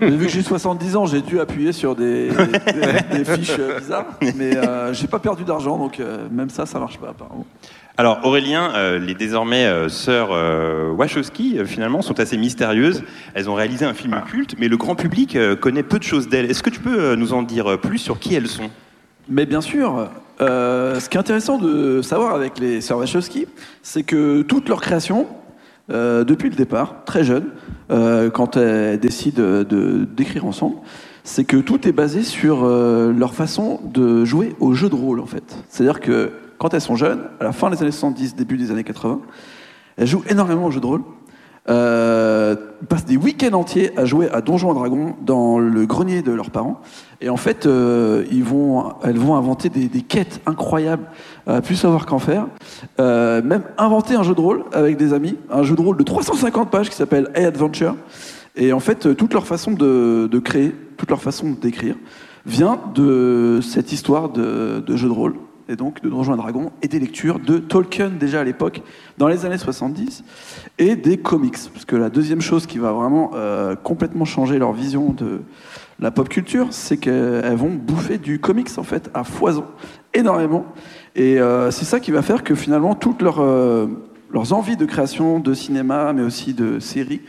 E: Mais vu que j'ai 70 ans, j'ai dû appuyer sur des, des- des fiches euh, bizarres. Mais euh, j'ai pas perdu d'argent, donc euh, même ça, ça marche pas apparemment.
D: Alors Aurélien, euh, les désormais euh, sœurs euh, Wachowski, euh, finalement, sont assez mystérieuses. Elles ont réalisé un film culte, mais le grand public euh, connaît peu de choses d'elles. Est-ce que tu peux euh, nous en dire euh, plus sur qui elles sont?
E: Mais bien sûr, euh, ce qui est intéressant de savoir avec les sœurs Wachowski, c'est que toute leur création, euh, depuis le départ, très jeune, euh, quand elles décident de- d'écrire ensemble, c'est que tout est basé sur euh, leur façon de jouer au jeu de rôle, en fait. C'est-à-dire que quand elles sont jeunes, à la fin des années 70, début des années 80, elles jouent énormément au jeu de rôle. Euh, passent des week-ends entiers à jouer à Donjons et Dragons dans le grenier de leurs parents. Et en fait, euh, elles vont inventer des, quêtes incroyables, à plus savoir qu'en faire. Euh, même inventer un jeu de rôle avec des amis, un jeu de rôle de 350 pages qui s'appelle A Adventure. Et en fait, toute leur façon de, créer, toute leur façon d'écrire, vient de cette histoire de jeu de rôle, et donc de Donjons et Dragons, et des lectures de Tolkien déjà à l'époque, dans les années 70, et des comics. Parce que la deuxième chose qui va vraiment euh, complètement changer leur vision de la pop culture, c'est qu'elles vont bouffer du comics en fait à foison, énormément. Et euh, c'est ça qui va faire que finalement toutes leurs, euh, leurs envies de création de cinéma, mais aussi de séries,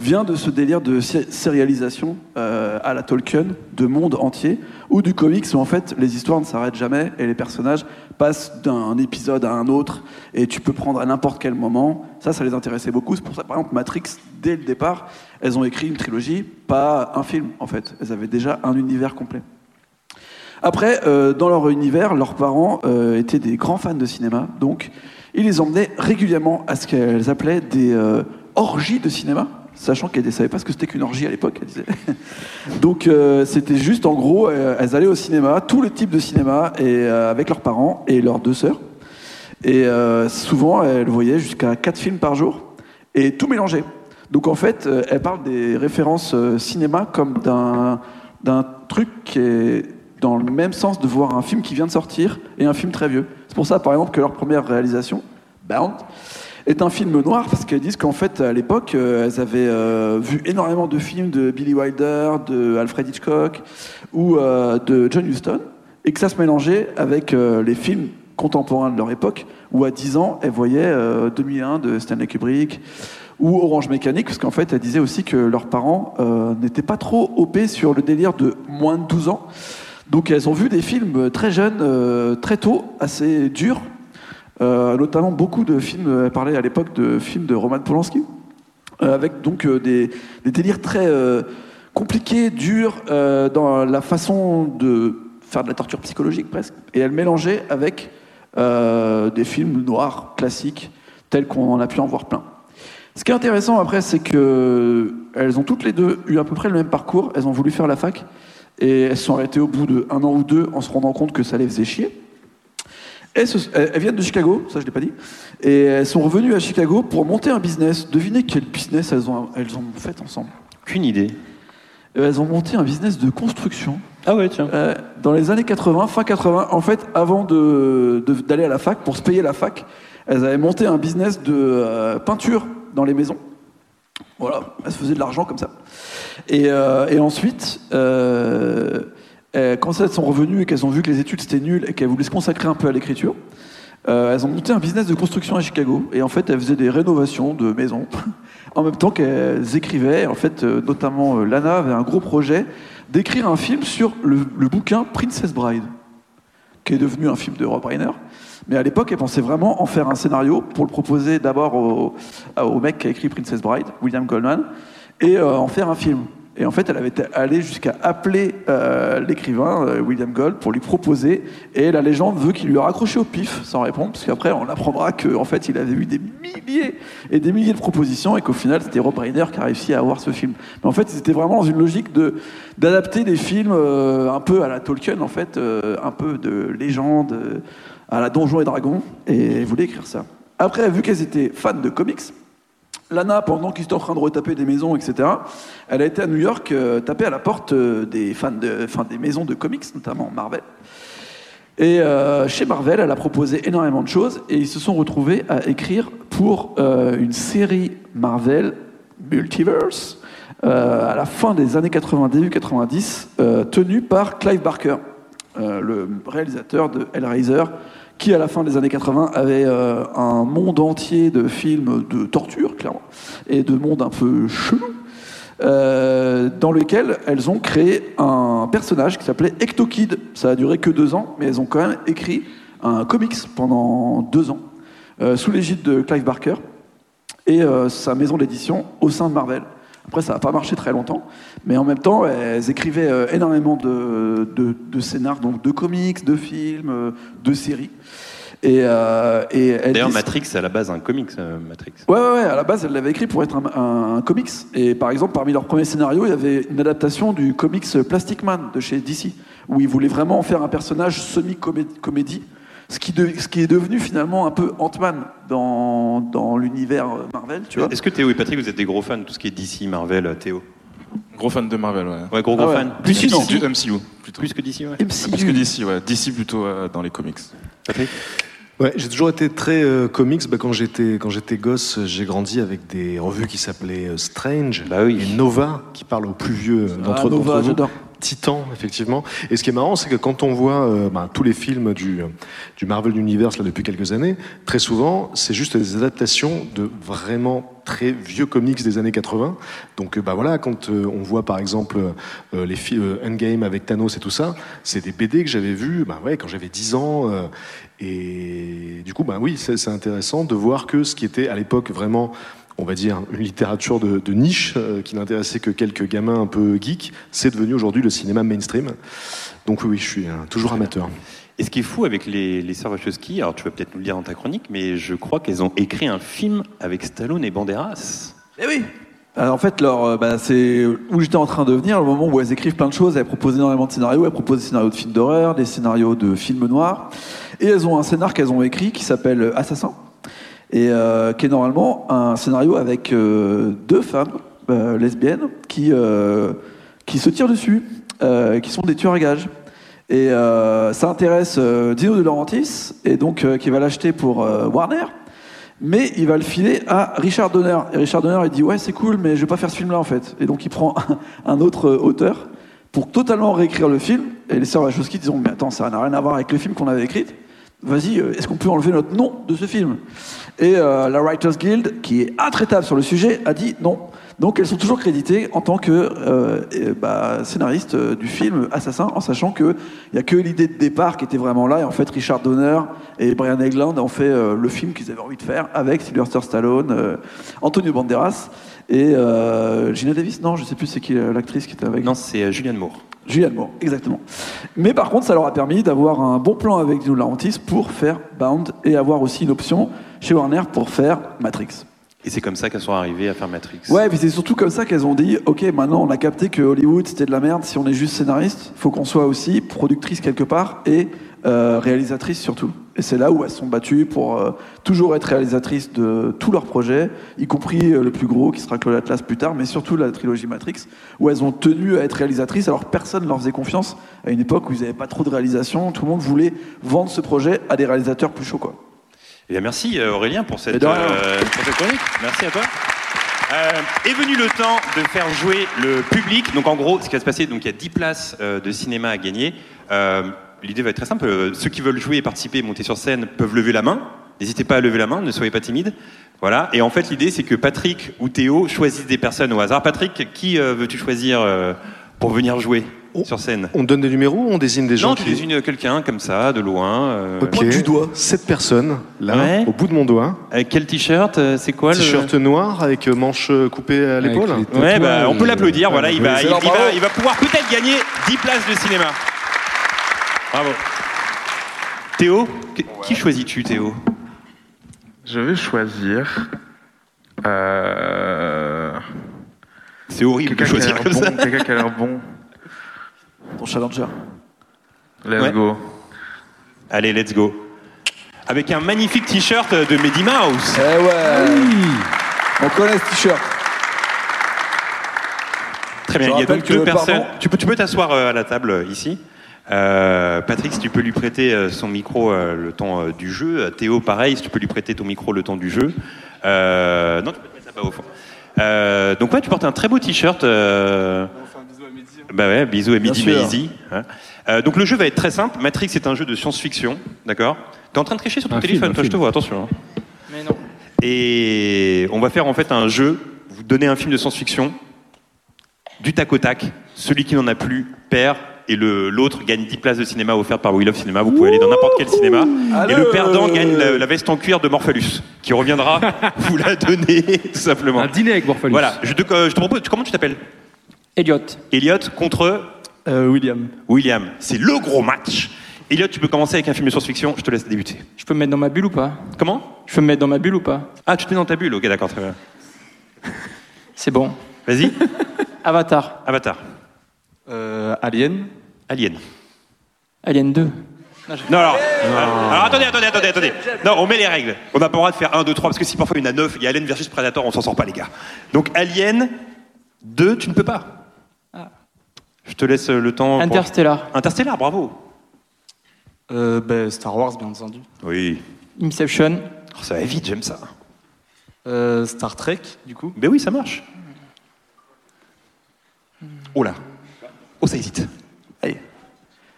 E: vient de ce délire de sé- sérialisation euh, à la Tolkien, de monde entier, ou du comics où en fait les histoires ne s'arrêtent jamais et les personnages passent d'un épisode à un autre et tu peux prendre à n'importe quel moment. Ça, ça les intéressait beaucoup. C'est pour ça, par exemple, Matrix, dès le départ, elles ont écrit une trilogie, pas un film en fait. Elles avaient déjà un univers complet. Après, euh, dans leur univers, leurs parents euh, étaient des grands fans de cinéma, donc ils les emmenaient régulièrement à ce qu'elles appelaient des orgies de cinéma, sachant qu'elles ne savaient pas ce que c'était qu'une orgie à l'époque. donc euh, c'était juste, en gros, euh, elles allaient au cinéma, tout le type de cinéma, et, euh, avec leurs parents et leurs deux sœurs. Et souvent, elles voyaient jusqu'à quatre films par jour, et tout mélangé. Donc en fait, elles parlent des références cinéma comme d'un d'un truc qui est dans le même sens de voir un film qui vient de sortir et un film très vieux. C'est pour ça, par exemple, que leur première réalisation, Bound, est un film noir parce qu'elles disent qu'en fait, à l'époque, euh, elles avaient euh, vu énormément de films de Billy Wilder, de Alfred Hitchcock ou euh, de John Huston et que ça se mélangeait avec les films contemporains de leur époque où à 10 ans, elles voyaient euh, 2001 de Stanley Kubrick ou Orange Mécanique, parce qu'en fait, elles disaient aussi que leurs parents n'étaient pas trop OP sur le délire de moins de 12 ans. Donc elles ont vu des films très jeunes, très tôt, assez durs, notamment beaucoup de films, elles parlaient à l'époque de films de Roman Polanski, euh, avec donc euh, des, délires très euh, compliqués, durs, euh, dans la façon de faire de la torture psychologique presque, et elles mélangeaient avec euh, des films noirs classiques, tels qu'on en a pu en voir plein. Ce qui est intéressant après, c'est que elles ont toutes les deux eu à peu près le même parcours. Elles ont voulu faire la fac et elles se sont arrêtées au bout d'un an ou deux en se rendant compte que ça les faisait chier. Elles, viennent de Chicago, ça je l'ai pas dit, et elles sont revenues à Chicago pour monter un business. Devinez quel business elles ont, elles ont fait ensemble.
D: Aucune idée.
E: Euh, Elles ont monté un business de construction.
D: Ah ouais, tiens.
E: Euh, dans les années 80, fin 80, en fait, avant de- de- d'aller à la fac, pour se payer la fac, elles avaient monté un business de euh, peinture dans les maisons. Voilà, elles se faisaient de l'argent comme ça. Et, euh, et ensuite, euh, quand elles sont revenues et qu'elles ont vu que les études c'était nul et qu'elles voulaient se consacrer un peu à l'écriture, euh, elles ont monté un business de construction à Chicago. Et en fait, elles faisaient des rénovations de maisons en même temps qu'elles écrivaient. En fait, euh, notamment Lana avait un gros projet d'écrire un film sur le, bouquin Princess Bride, qui est devenu un film de Rob Reiner. Mais à l'époque, elle pensait vraiment en faire un scénario pour le proposer d'abord au, au mec qui a écrit Princess Bride, William Goldman, et en faire un film. Et en fait, elle avait été allée jusqu'à appeler euh, l'écrivain, euh, William Gold, pour lui proposer. Et la légende veut qu'il lui a raccroché au pif sans répondre, parce qu'après, on apprendra qu'en fait, il avait eu des milliers et des milliers de propositions et qu'au final, c'était Rob Reiner qui a réussi à avoir ce film. Mais en fait, c'était vraiment dans une logique de d'adapter des films euh, un peu à la Tolkien, en fait, euh, un peu de légende, euh, à la Donjons et Dragons, et elle voulait écrire ça. Après, vu qu'elles étaient fans de comics, Lana, pendant qu'ils étaient en train de retaper des maisons, etc., elle a été à New York euh, taper à la porte euh, des maisons de comics, notamment Marvel. Et euh, chez Marvel, elle a proposé énormément de choses et ils se sont retrouvés à écrire pour euh, une série Marvel Multiverse à la fin des années 80, début 90, euh, tenue par Clive Barker, le réalisateur de Hellraiser, qui à la fin des années 80 avait euh, un monde entier de films de torture, clairement, et de monde un peu chelou, euh, dans lequel elles ont créé un personnage qui s'appelait Ectokid. Ça a duré que deux ans, mais elles ont quand même écrit un comics pendant deux ans, euh, sous l'égide de Clive Barker et euh, sa maison d'édition au sein de Marvel. Après, ça n'a pas marché très longtemps, mais en même temps, elles écrivaient euh, énormément de, de, de scénars, donc de comics, de films, euh, de séries. Et, euh, et
D: D'ailleurs,
E: dis-
D: Matrix, c'est à la base un comics, euh, Matrix.
E: Ouais, ouais, ouais, à la base, elle l'avait écrit pour être un, un- un comics. Et par exemple, parmi leurs premiers scénarios, il y avait une adaptation du comics Plastic Man de chez DC, où ils voulaient vraiment en faire un personnage semi-comédie, ce qui, de- ce qui est devenu finalement un peu Ant-Man dans, dans l'univers Marvel, tu vois.
D: Est-ce que Théo et Patrick, vous êtes des gros fans de tout ce qui est DC, Marvel, euh, Théo?
G: Gros fan de Marvel, ouais.
D: Ouais, gros gros
E: Ah ouais.
D: fan.
E: Plus non.
G: du MCU, plutôt.
D: Plus que DC, ouais.
E: MCU.
G: Plus que DC, ouais. DC plutôt euh, dans les comics.
D: Patrick?
F: Ouais, j'ai toujours été très euh, comics. Bah, quand j'étais quand j'étais gosse, j'ai grandi avec des revues qui s'appelaient euh, Strange
D: Bah oui.
F: et Nova, qui parlent aux plus vieux euh, d'entre
E: Ah, Nova,
F: vous. Titan, effectivement. Et ce qui est marrant, c'est que quand on voit euh, bah, tous les films du, du Marvel Universe là, depuis quelques années, très souvent, c'est juste des adaptations de vraiment très vieux comics des années 80. Donc bah voilà, quand euh, on voit par exemple les fi- euh, Endgame avec Thanos et tout ça, c'est des BD que j'avais vus bah, ouais, quand j'avais 10 ans. et du coup, bah oui, c'est intéressant de voir que ce qui était à l'époque vraiment on va dire, une littérature de, de niche euh, qui n'intéressait que quelques gamins un peu geeks, c'est devenu aujourd'hui le cinéma mainstream. Donc oui, oui, je suis euh, toujours amateur.
D: Et ce qui est fou avec les, les sœurs Wachowski, alors tu vas peut-être nous le dire dans ta chronique, mais je crois qu'elles ont écrit un film avec Stallone et Banderas.
E: Eh oui Alors, en fait, leur, euh, bah, c'est où j'étais en train de venir, le moment où elles écrivent plein de choses, elles proposent énormément de scénarios, elles proposent des scénarios de films d'horreur, des scénarios de films noirs, et elles ont un scénar qu'elles ont écrit qui s'appelle Assassin, et euh, qui est normalement un scénario avec euh, deux femmes euh, lesbiennes qui, qui se tirent dessus, qui sont des tueurs à gages. Et ça intéresse Dino De Laurentiis, et donc qui va l'acheter pour Warner. Mais il va le filer à Richard Donner. Et Richard Donner, il dit Ouais, c'est cool, mais je vais pas faire ce film-là en fait. Et donc il prend un, autre auteur pour totalement réécrire le film. Et les sœurs Wachowski disent Mais attends, ça n'a rien à voir avec le film qu'on avait écrit. Vas-y, euh, est-ce qu'on peut enlever notre nom de ce film? Et euh, la Writers Guild, qui est intraitable sur le sujet, a dit non. Donc elles sont toujours créditées en tant que euh, bah, scénaristes euh, du film Assassin, en sachant qu'il n'y a que l'idée de départ qui était vraiment là. Et en fait, Richard Donner et Brian Egland ont fait euh, le film qu'ils avaient envie de faire avec Sylvester Stallone, Antonio Banderas et euh, Gina Davis. Non, je sais plus c'est qui euh, l'actrice qui était avec.
D: Non, c'est euh, Julianne Moore.
E: Julianne Moore, exactement. Mais par contre, ça leur a permis d'avoir un bon plan avec Dino De Laurentiis pour faire Bound et avoir aussi une option chez Warner pour faire Matrix.
D: Et c'est comme ça qu'elles sont arrivées à faire Matrix.
E: Ouais, et puis c'est surtout comme ça qu'elles ont dit Ok, maintenant on a capté que Hollywood c'était de la merde si on est juste scénariste. faut qu'on soit aussi productrice quelque part et euh, réalisatrice surtout. Et c'est là où elles se sont battues pour euh, toujours être réalisatrices de tous leurs projets, y compris euh, le plus gros qui sera Claude Atlas plus tard, mais surtout la trilogie Matrix, où elles ont tenu à être réalisatrices alors personne ne leur faisait confiance à une époque où ils n'avaient pas trop de réalisation. Tout le monde voulait vendre ce projet à des réalisateurs plus chauds, quoi.
D: Eh bien, merci euh, Aurélien pour cette, euh, pour chronique. Merci à toi. Euh, est venu le temps de faire jouer le public. Donc en gros, ce qui va se passer, donc il y a 10 places euh, de cinéma à gagner. Euh, L'idée va être très simple. Euh, Ceux qui veulent jouer et participer, monter sur scène, peuvent lever la main. N'hésitez pas à lever la main, ne soyez pas timide. Voilà. Et en fait, l'idée, c'est que Patrick ou Théo choisissent des personnes au hasard. Patrick, qui euh, veux-tu choisir euh, pour venir jouer sur scène?
F: On donne des numéros ou on désigne des gens
D: Non, tu
F: qui...
D: désignes quelqu'un comme ça, de loin. euh,
F: Ok.
E: du doigt.
F: Cette personne, là,
D: Ouais.
F: au bout de mon doigt.
D: Avec quel t-shirt C'est quoi le
F: T-shirt noir avec euh, manche euh, coupée à l'épaule.
D: Ouais, bah, on peut l'applaudir. Voilà, il va, il, va, il va pouvoir peut-être gagner 10 places de cinéma. Bravo. Théo, qui- qui choisis-tu, Théo?
G: Je vais choisir. Euh...
D: C'est horrible de choisir comme ça.
G: bon. Quelqu'un qui a l'air bon.
E: Ton challenger.
G: Let's
D: Ouais.
G: go.
D: Allez, let's go. Avec un magnifique t-shirt de Mehdi Mouse.
E: Eh ouais On connaît ce t-shirt.
D: Très bien.
E: Je
D: Il y a donc deux
E: pardon.
D: personnes. Tu peux, tu peux t'asseoir euh, à la table ici. Euh, Patrick, si tu peux lui prêter euh, son micro euh, le temps euh, du jeu. Théo, pareil, si tu peux lui prêter ton micro le temps du jeu. Euh, non, tu peux te mettre ça bas au fond. Euh, donc ouais, tu portes un très beau t-shirt. euh, Bah ouais, bisous à Midi hein. Euh, donc le jeu va être très simple. Matrix est un jeu de science-fiction, d'accord? T'es en train de tricher sur ton
C: Un
D: téléphone,
C: film,
D: toi, je te vois, attention. hein.
I: Mais non.
D: Et on va faire en fait un jeu. Vous donnez un film de science-fiction du tac au tac. Celui qui n'en a plus perd et le- l'autre gagne 10 places de cinéma offertes par We Love Cinéma. Vous pouvez aller dans n'importe quel cinéma. Et le perdant gagne la, la veste en cuir de Morphalus qui reviendra vous la donner tout simplement.
C: Un dîner avec Morphalus.
D: Voilà, je te, je te propose, comment tu t'appelles?
I: Elliot.
D: Elliot contre
I: William.
D: William. C'est le gros match. Elliot, tu peux commencer avec un film de science-fiction, je te laisse débuter.
I: Je peux me mettre dans ma bulle ou pas?
D: Comment?
I: Je peux me mettre dans ma bulle ou pas?
D: Ah, tu te mets dans ta bulle, ok d'accord, très bien.
I: C'est bon.
D: Vas-y,
I: Avatar.
D: Avatar.
I: Alien.
D: Alien.
I: Alien 2.
D: Non, alors, alors, alors, attendez, attendez, attendez, attendez. Non, on met les règles. On n'a pas le droit de faire 1, 2, 3, parce que si parfois il y en a 9, il y a Alien versus Predator, on s'en sort pas, les gars. Donc, Alien 2, tu ne peux pas. Je te laisse le temps. pour-
I: Interstellar.
D: Interstellar, bravo.
J: Euh, ben, Star Wars, bien entendu.
D: Oui.
I: Inception.
D: Oh, ça va vite, j'aime ça.
J: Euh, Star Trek, du coup.
D: Ben oui, ça marche. Oh là. Oh, ça hésite.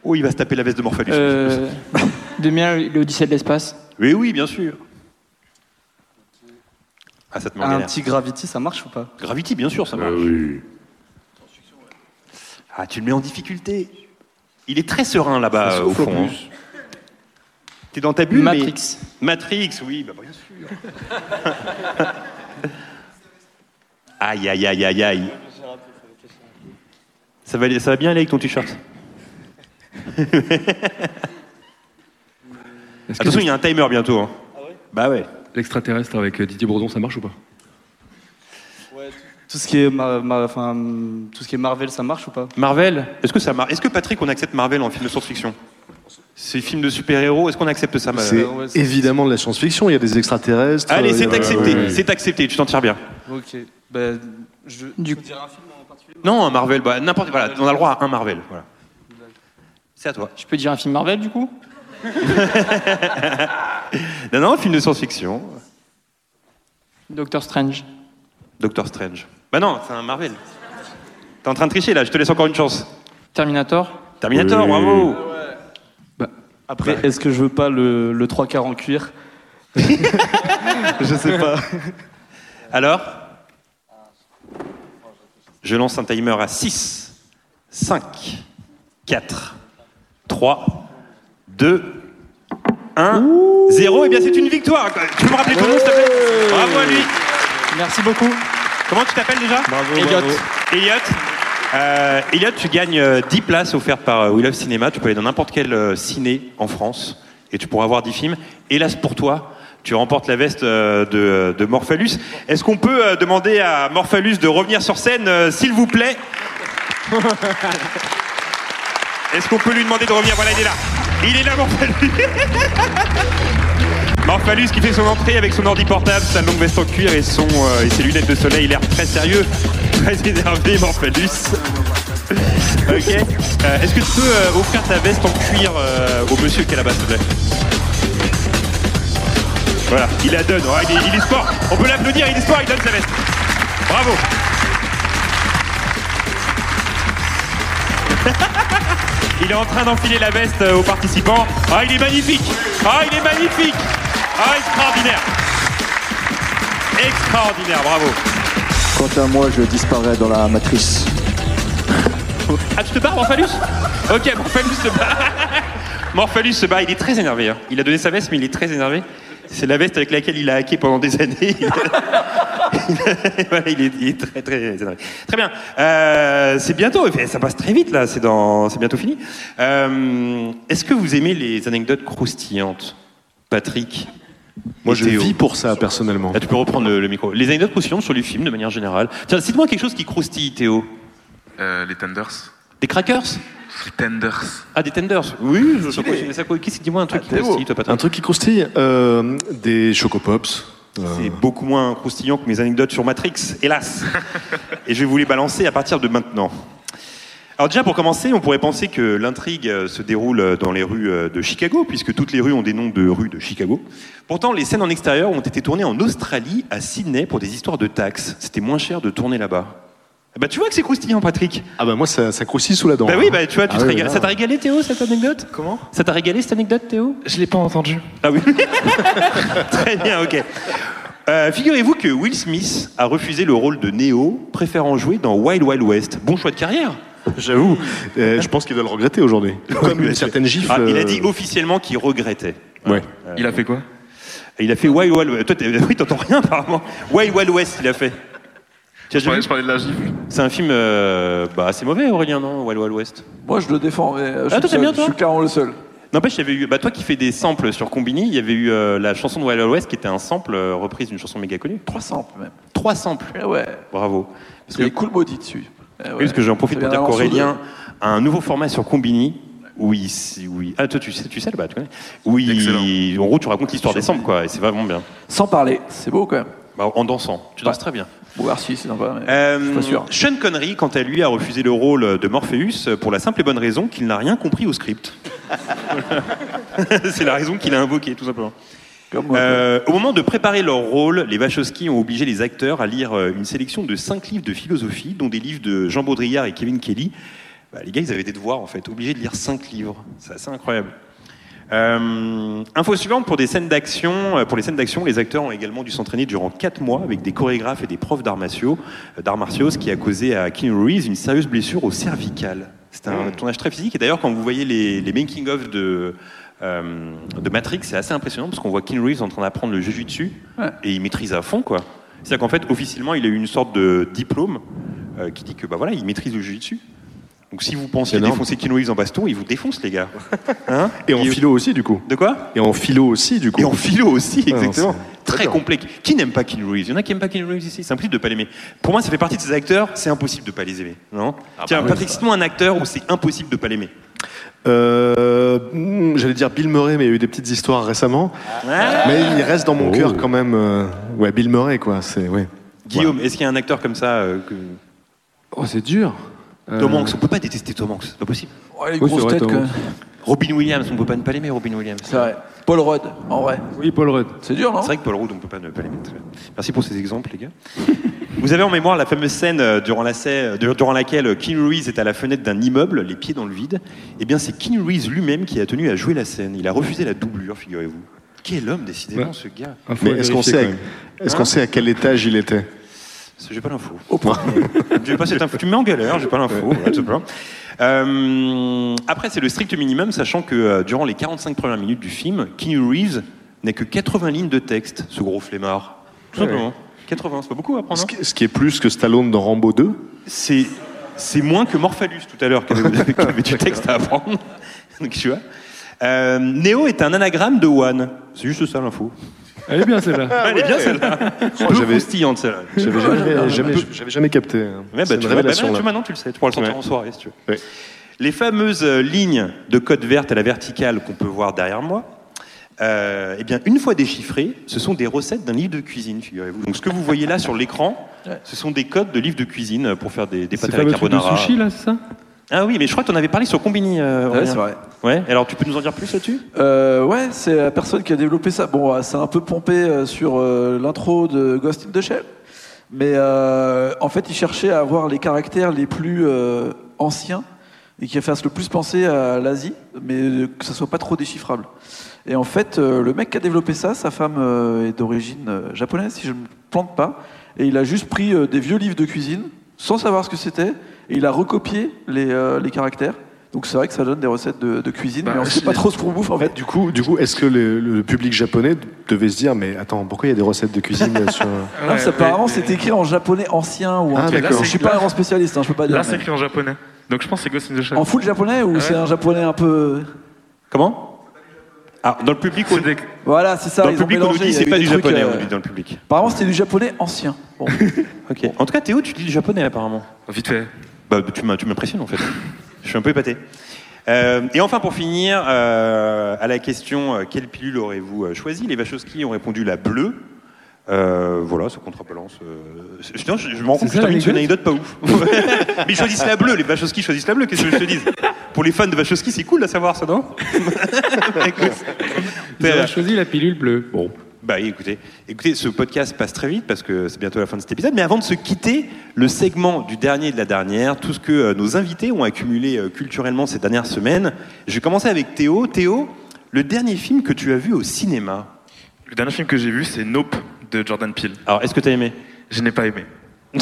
D: Oh, il va se taper la veste de Morphalus.
I: Euh, 2001, l'Odyssée de l'espace.
D: Oui, oui, bien sûr. Ah, ça te met en
J: Un
D: galère.
J: petit Gravity, ça marche ou pas?
D: Gravity, bien sûr, ça marche. Ah, tu le mets en difficulté. Il est très serein là-bas, euh, au fond. hein.
E: plus.
D: T'es dans ta bulle
I: Matrix.
D: mais- Matrix, oui, bah, bien sûr. aïe, aïe, aïe, aïe, aïe. Ça va, aller- ça va bien aller avec ton t-shirt? Attention, il y a un timer bientôt. hein. Bah ouais.
C: l'extraterrestre avec euh, Didier Bourdon, ça marche ou pas?
J: Tout ce, qui est ma- ma- enfin, tout ce qui est Marvel, ça marche ou pas?
D: Marvel, est-ce que ça marche Est-ce que Patrick, on accepte Marvel en film de science-fiction? Ces films de super-héros, est-ce qu'on accepte ça ma-
F: C'est
J: ouais, c'est-
F: évidemment de la science-fiction. Il y a des extraterrestres.
D: Allez,
F: il y
D: c'est
F: a-
D: accepté,
C: ouais, ouais.
D: c'est accepté, tu t'en tires bien.
J: Ok. Ben, je
I: Du-
J: dire un film en particulier?
D: Non, un Marvel, bah, n'importe voilà, on a le droit à un Marvel. Voilà. C'est à toi.
I: Je peux dire un film Marvel du coup
D: Non, non, film de science-fiction.
I: Doctor Strange.
D: Doctor Strange. Bah non, c'est un Marvel. T'es en train de tricher là, je te laisse encore une chance.
I: Terminator.
D: Terminator, bravo.
J: Après, est-ce que je veux pas le, le 3 quarts en cuir Je sais pas.
D: Alors Je lance un timer à 6, 5, 4, 3, 2, 1, 0. Et bien c'est une victoire. Tu peux me rappeler ton nom s'il te plaît Bravo à lui.
I: Merci beaucoup.
D: Comment tu t'appelles déjà
J: Bravo,
I: Elliot.
J: bravo.
D: Elliot. Euh, Elliot, tu gagnes euh, 10 places offertes par euh, We Love Cinéma. Tu peux aller dans n'importe quel euh, ciné en France et tu pourras voir 10 films. Hélas pour toi, Tu remportes la veste euh, de, de Morphalus. Est-ce qu'on peut euh, demander à Morphalus de revenir sur scène, euh, s'il vous plaît? Est-ce qu'on peut lui demander de revenir? Voilà, il est là. Il est là, Morphalus. Morphalus qui fait son entrée avec son ordi portable, sa longue veste en cuir et, son, euh, et ses lunettes de soleil. Il a l'air très sérieux, très énervé, Morphalus. ok. Euh, Est-ce que tu peux euh, offrir ta veste en cuir au monsieur qui est là-bas, s'il te plaît? Voilà, il la donne. Il est sport. On peut l'applaudir, il est sport, il donne sa veste. Bravo. il est en train d'enfiler la veste euh, aux participants. Ah, il est magnifique. Ah, il est magnifique. Ah, extraordinaire. Extraordinaire, bravo.
H: Quant à moi, je disparais dans la matrice.
D: Ah, tu te barres, Morphalus Ok, Morphalus se bat. Morphalus se bat, il est très énervé. hein. Il a donné sa veste, mais il est très énervé. C'est la veste avec laquelle il a hacké pendant des années. Voilà, il, est, il est très, très énervé. Très bien. Euh, c'est bientôt, ça passe très vite là, c'est dans, c'est bientôt fini. Euh, Est-ce que vous aimez les anecdotes croustillantes Patrick?
F: Moi, je vis pour ça, personnellement.
D: Là, tu peux reprendre le, le micro. Les anecdotes croustillantes sur les films de manière générale. Tiens, cite-moi quelque chose qui croustille, Théo.
G: Euh, les tenders.
D: Des crackers?
G: Les tenders.
D: Ah, des tenders Oui, je sais quoi. ça quoi- qu'est-ce- Dis-moi un truc qui croustille, toi, Patrick.
F: Un truc qui croustille euh, Des chocopops. Euh,
D: C'est beaucoup moins croustillant que mes anecdotes sur Matrix, hélas. Et je vais vous les balancer à partir de maintenant. Alors déjà, pour commencer, on pourrait penser que l'intrigue euh, se déroule dans les rues euh, de Chicago, puisque toutes les rues ont des noms de rues de Chicago. Pourtant, les scènes en extérieur ont été tournées en Australie, à Sydney, pour des histoires de taxes. C'était moins cher de tourner là-bas. Bah, tu vois que c'est croustillant, Patrick.
F: Ah bah moi, ça, ça croustille sous la dent.
D: Bah oui, bah tu vois, tu
F: Ah
D: te
F: oui,
D: régales.
F: là.
D: Ça t'a régalé, Théo, cette anecdote?
G: Comment?
D: Ça t'a régalé, cette anecdote, Théo?
G: Je l'ai pas entendu.
D: Ah oui Très bien, ok. Euh, Figurez-vous que Will Smith a refusé le rôle de Neo, préférant jouer dans Wild Wild West. Bon choix de carrière.
F: J'avoue, euh, je pense qu'il doit le regretter aujourd'hui. Comme une certaine gifle.
D: Ah, il a
F: euh,
D: dit officiellement qu'il regrettait.
F: Ouais.
G: Il a fait quoi?
D: Il a fait Wild Wild West. Toi, oui, t'entends rien apparemment. Wild Wild West, il a fait. Tu as
G: je parlais, je de la gifle.
D: C'est un film euh, bah, assez mauvais, Aurélien, non Wild Wild West.
E: Moi, je le défends, mais euh, je,
D: Ah, toi,
E: suis, seul.
D: bien,
E: je
D: toi
E: suis clairement le seul.
D: N'empêche, il y avait eu, bah, toi qui fais des samples sur Combini, il y avait eu euh, la chanson de Wild Wild West qui était un sample euh, reprise d'une chanson méga connue.
E: 300 même.
D: Trois samples.
E: Eh ouais.
D: Bravo. Parce
E: Il y
D: que
E: a Cool Maudit dessus. Eh ouais.
D: Oui, parce que j'en profite pour dire qu'Aurélien a un nouveau format sur Combini. où il, où il- ah toi tu sais, tu sais là-bas, tu connais. Où il- en gros tu racontes l'histoire des samples quoi, et c'est vraiment bien.
E: Sans parler, c'est beau quand même.
D: Bah, en dansant, tu danses très bien.
E: Bon, merci, c'est sympa. mais
D: Euh,
E: je suis pas sûr.
D: Sean Connery, quant à lui, a refusé le rôle de Morpheus pour la simple et bonne raison qu'il n'a rien compris au script. c'est la raison qu'il a invoquée, tout simplement.
E: Moi,
D: Euh, au moment de préparer leur rôle, les Wachowski ont obligé les acteurs à lire euh, une sélection de cinq livres de philosophie, dont des livres de Jean Baudrillard et Kevin Kelly. Bah, les gars, ils avaient des devoirs en fait, obligés de lire cinq livres. C'est assez incroyable. Euh, info suivante pour des scènes d'action. euh, Pour les scènes d'action, les acteurs ont également dû s'entraîner durant quatre mois avec des chorégraphes et des profs d'arts martiaux, euh, d'arts martiaux, ce qui a causé à Keanu Reeves une sérieuse blessure au cervical. C'était un tournage très physique. Et d'ailleurs, quand vous voyez les, les making of de euh, de Matrix, c'est assez impressionnant parce qu'on voit Keanu Reeves en train d'apprendre le jujutsu et il maîtrise à fond quoi. C'est-à-dire qu'en fait, officiellement, il a eu une sorte de diplôme euh, qui dit que bah voilà, il maîtrise le jujutsu. Donc si vous pensiez défoncer Keanu Reeves en baston, il vous défonce les gars. Hein
F: Et en philo aussi, du coup.
D: De quoi
F: Et en philo aussi, du coup.
D: Et en philo aussi,
F: Ah non,
D: exactement. Très complexe. Qui n'aime pas Keanu Reeves? Il y en a qui n'aiment pas Keanu Reeves ici. C'est impossible de pas l'aimer. Pour moi, ça fait partie de ces acteurs. C'est impossible de pas les aimer, non Tiens,
F: bah oui,
D: Patrick, cite-moi un acteur où c'est impossible de pas l'aimer.
F: Euh, hmm, J'allais dire Bill Murray, mais il y a eu des petites histoires récemment.
D: Ah.
F: Mais il reste dans mon
D: Oh.
F: cœur quand même. euh, ouais, Bill Murray, quoi. C'est ouais.
D: Guillaume, est-ce qu'il y a un acteur comme ça euh, que...
C: Oh, c'est dur.
D: Tom
C: Euh,
D: Hanks, on peut pas détester Tom Hanks, c'est pas possible.
E: Oh, les
C: Oui,
E: grosses
C: c'est vrai,
E: têtes
C: Tom
E: quand
C: Hanks.
E: même.
D: Robin Williams, on peut pas ne pas l'aimer, Robin Williams.
E: C'est vrai. Paul Rudd, en vrai.
C: Oui, Paul Rudd.
E: C'est dur, non?
D: C'est vrai que Paul Rudd, on peut pas ne pas l'aimer. Très bien. Merci pour ces exemples, les gars. Vous avez en mémoire la fameuse scène euh, durant, la scè- euh, durant laquelle Keanu Reeves est à la fenêtre d'un immeuble, les pieds dans le vide. Eh bien, c'est Keanu Reeves lui-même qui a tenu à jouer la scène. Il a refusé la doublure, figurez-vous. Quel homme, décidément,
C: Ouais.
D: ce gars.
C: Ah, faut
F: Mais est-ce qu'on
C: vérifier,
F: sait,
C: quand
F: à-
C: même.
F: est-ce
D: Hein
F: qu'on sait à quel étage il était?
D: J'ai pas l'info. J'ai pas cette info. Tu me mets en galère, j'ai pas l'info. voilà, tout simplement. Euh, après, c'est le strict minimum, sachant que euh, durant les 45 premières minutes du film, Keanu Reeves n'a que 80 lignes de texte, ce gros flemmard. Tout
F: Ouais.
D: simplement. 80, c'est pas beaucoup à prendre.
F: ce
D: hein
F: qui, ce qui est plus que Stallone dans Rambo 2.
D: C'est c'est moins que Morphalus tout à l'heure qui avait, avait du texte à apprendre. Donc tu vois. Euh, Néo est un anagramme de One. C'est juste ça l'info.
C: Elle est bien celle-là.
D: Elle est bien celle-là.
F: Oh, j'avais-
D: croustillante celle-là.
F: J'avais jamais, jamais, j'avais jamais capté. hein.
D: Ouais, bah,
F: C'est
D: tu,
F: une
D: bah,
F: révélation,
D: bah,
F: là.
D: tu- maintenant tu le sais, tu pourras le sortir
F: Ouais.
D: en soirée si tu veux.
F: Ouais.
D: Les fameuses euh, lignes de code verte à la verticale qu'on peut voir derrière moi, euh, eh bien, une fois déchiffrées, ce sont des recettes d'un livre de cuisine, figurez-vous. Donc ce que vous voyez là sur l'écran, ce sont des codes de livres de cuisine pour faire des, des
C: C'est
D: pâtes à
C: pas
D: la
C: le truc de
D: carbonara.
C: sushi là, c'est ça?
D: Ah oui, mais je crois que tu en avais parlé sur Combini. euh,
E: Ouais, c'est vrai.
D: Ouais, alors tu peux nous en dire plus là-dessus?
E: Euh, ouais, c'est la personne qui a développé ça. Bon, c'est un peu pompé euh, sur euh, l'intro de Ghost in the Shell. Mais en fait, il cherchait à avoir les caractères les plus anciens et qui fassent le plus penser à l'Asie, mais que ça soit pas trop déchiffrable. Et en fait, le mec qui a développé ça, sa femme est d'origine japonaise, si je ne me plante pas. Et il a juste pris des vieux livres de cuisine, sans savoir ce que c'était, et il a recopié les, euh, les caractères. Donc c'est vrai que ça donne des recettes de, de cuisine,
F: Bah,
E: mais on ne sait pas trop ce qu'on bouffe en fait.
F: Du coup, du coup, est-ce que le, le public japonais devait se dire, mais attends, pourquoi il y a des recettes de cuisine euh, sur
E: Non, ça, apparemment, c'est écit en japonais ancien ou en
F: Ah.
E: Je suis pas un grand spécialiste, hein, je peux pas dire.
G: Là, c'est écrit en japonais. Donc je pense que c'est Ghost in the Shell.
E: En full japonais ou
G: Ouais.
E: c'est un japonais un peu.
D: Comment? Ah, dans le public, on...
E: Voilà, c'est ça.
D: dans le public, on nous
E: mélangé,
D: dit c'est pas du japonais,
E: euh,
D: on nous dit dans le public.
E: Apparemment, c'était du japonais ancien. Bon.
D: En tout cas, Théo, tu dis du japonais apparemment.
G: Vite fait.
D: Bah, tu m'impressionnes en fait. Je suis un peu épaté. Euh, et enfin, pour finir, euh, à la question euh, quelle pilule aurez-vous choisi Les Wachowski ont répondu la bleue. Voilà, ça contrebalance. Je, je, je me rends compte que
C: C'est
D: je termine une anecdote pas ouf. Mais ils choisissent la bleue, les Wachowski choisissent la bleue, qu'est-ce que je te dise Pour les fans de Wachowski, c'est cool de savoir ça, non? Écoute.
C: Ils auraient choisi la pilule bleue. Bon.
D: Bah écoutez, écoutez, ce podcast passe très vite parce que c'est bientôt la fin de cet épisode. Mais avant de se quitter, le segment du dernier et de la dernière, tout ce que euh, nos invités ont accumulé euh, culturellement ces dernières semaines. Je vais commencer avec Théo. Théo, le dernier film que tu as vu au cinéma?
G: Le dernier film que j'ai vu, c'est Nope de Jordan Peele.
D: Alors, est-ce que tu as aimé?
G: Je n'ai pas aimé.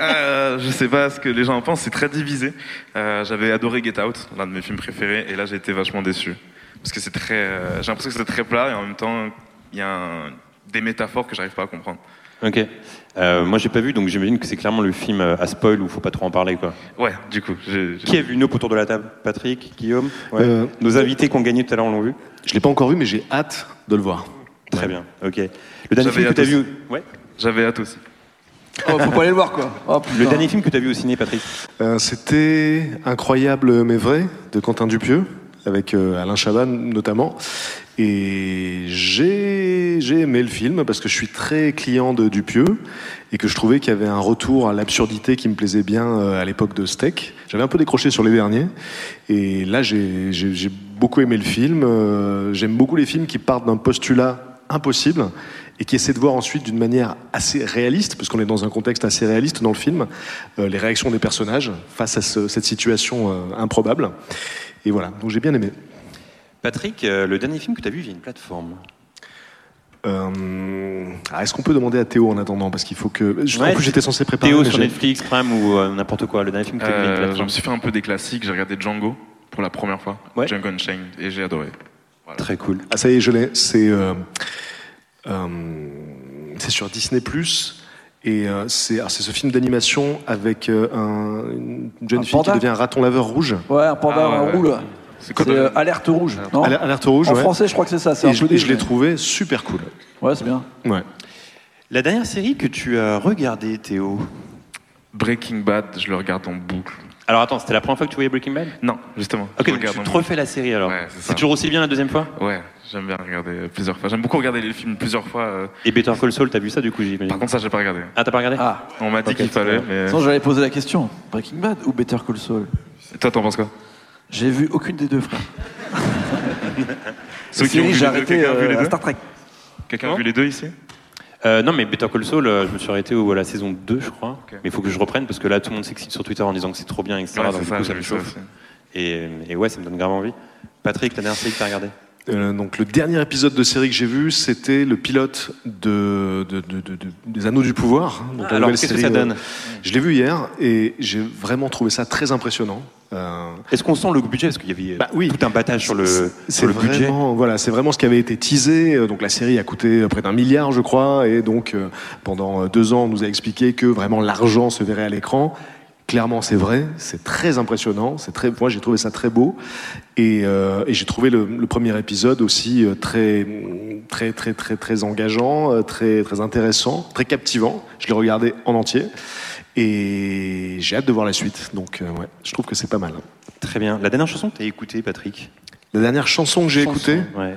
G: Euh, je sais pas ce que les gens en pensent, c'est très divisé. Euh, J'avais adoré Get Out, l'un de mes films préférés, et là j'ai été vachement déçu. Parce que c'est très. j'ai l'impression que c'est très plat et en même temps, y a un- des métaphores que j'arrive pas à comprendre.
D: Ok. Euh, moi, j'ai pas vu, donc j'imagine que c'est clairement le film euh, à spoil où faut pas trop en parler, quoi.
G: Ouais, du coup.
D: Qui a vu Nope autour de la table? Patrick, Guillaume? Ouais.
F: Euh,
D: Nos invités qui ont gagné tout à l'heure l'ont vu?
F: Je l'ai pas encore vu, mais j'ai hâte de le voir.
D: Très bien. Ok. Le dernier film que tu as vu. Ouais.
G: J'avais hâte aussi.
E: Oh, faut pas aller le voir quoi. Oh.
D: Le dernier film que tu as vu au ciné, Patrick?
F: Euh, C'était Incroyable mais vrai de Quentin Dupieux, avec euh, Alain Chabat notamment. Et j'ai aimé le film parce que je suis très client de Dupieux et que je trouvais qu'il y avait un retour à l'absurdité qui me plaisait bien euh, à l'époque de Steak. J'avais un peu décroché sur les derniers et là j'ai beaucoup aimé le film. Euh, J'aime beaucoup les films qui partent d'un postulat impossible et qui essaient de voir ensuite d'une manière assez réaliste, parce qu'on est dans un contexte assez réaliste dans le film, euh, les réactions des personnages face à ce- cette situation improbable. Et voilà, donc j'ai bien aimé.
D: Patrick, euh, le dernier film que tu as vu via une plateforme
F: Euh, ah, Est-ce qu'on peut demander à Théo en attendant Parce qu'il faut que. je- en
D: Ouais,
F: plus, j'étais censé préparer.
D: Théo sur Netflix, Prime ou euh, n'importe quoi. Le dernier film que tu as vu via une
G: Euh, je
D: plateforme
G: me suis fait un peu des classiques. J'ai regardé Django pour la première fois.
D: Ouais.
G: Django Unchained, et j'ai adoré. Voilà.
D: Très cool.
F: Ah, ça y est, je l'ai. C'est euh, euh, c'est sur Disney et c'est alors, c'est ce film d'animation avec un- une jeune
E: Un
F: fille qui devient un raton laveur rouge.
E: Ouais, un panda
G: Ah, ouais,
E: un
G: ouais.
E: roule.
G: C'est quoi
E: euh, alerte rouge. Non
F: Aler- Alerte rouge.
E: en
F: ouais.
E: français, je crois que c'est ça.
F: Et
E: un
F: je,
E: peu
F: je l'ai trouvé super cool.
E: Ouais, c'est bien.
F: Ouais.
D: La dernière série que tu as regardée, Théo
G: Breaking Bad, je le regarde en boucle.
D: Alors attends, c'était la première fois que tu voyais Breaking Bad?
G: Non, justement.
D: Ok, donc tu te refais la série alors.
G: Ouais, c'est
D: toujours aussi bien la deuxième fois?
G: Ouais, j'aime bien regarder euh, plusieurs fois. J'aime beaucoup regarder les films plusieurs fois. euh.
D: Et Better Call Saul, t'as vu ça du coup, j'imagine?
G: Par contre, ça, j'ai pas regardé.
D: Ah, t'as pas regardé?
E: Ah,
G: On m'a dit qu'il fallait, mais.
E: sinon j'allais poser la question. Breaking Bad ou Better Call Saul?
G: Toi, t'en penses quoi?
E: J'ai vu aucune des deux, frère.
G: Ceux qui ont
E: Série,
G: vu
E: j'ai
G: les deux,
E: arrêté
G: quelqu'un a vu
E: euh,
G: les
E: à
G: deux
E: Star Trek.
G: Quelqu'un a
D: Non
G: vu les deux ici?
D: Euh, non, mais Better Call Saul, euh, je me suis arrêté au- à la saison 2, je crois.
G: Ok.
D: Mais il faut que je reprenne parce que là, tout le monde s'excite sur Twitter en disant que c'est trop bien, etc.
G: Ouais,
D: donc
G: c'est
D: du
G: ça,
D: coup,
G: j'ai
D: ça me
G: vu ça
D: chauffe.
G: aussi.
D: Et, et ouais, ça me donne grave envie. Patrick, la dernière série que t'as regardé
F: Euh, donc le dernier épisode de série que j'ai vu, c'était le pilote de, de- de- de- de- des Anneaux du pouvoir. hein, donc la
D: Alors, qu'est-ce que ça
F: euh,
D: donne
F: Je l'ai vu hier et j'ai vraiment trouvé ça très impressionnant. Euh,
D: Est-ce qu'on sent le budget? Parce qu'il y avait
F: Bah oui.
D: tout un battage sur le,
F: C'est
D: sur le budget.
F: voilà, c'est vraiment ce qui avait été teasé. Donc la série a coûté près d'un milliard, je crois, et donc pendant deux ans, on nous a expliqué que vraiment l'argent se verrait à l'écran. Clairement, c'est vrai, c'est très impressionnant. C'est très, moi, j'ai trouvé ça très beau, et, euh, et j'ai trouvé le, le premier épisode aussi euh, très, très très très très engageant, euh, très très intéressant, très captivant. Je l'ai regardé en entier et j'ai hâte de voir la suite. Donc euh, ouais, je trouve que c'est pas mal.
D: Très bien. La dernière chanson que tu as écoutée, Patrick?
F: La dernière chanson que j'ai écoutée,
D: Ouais.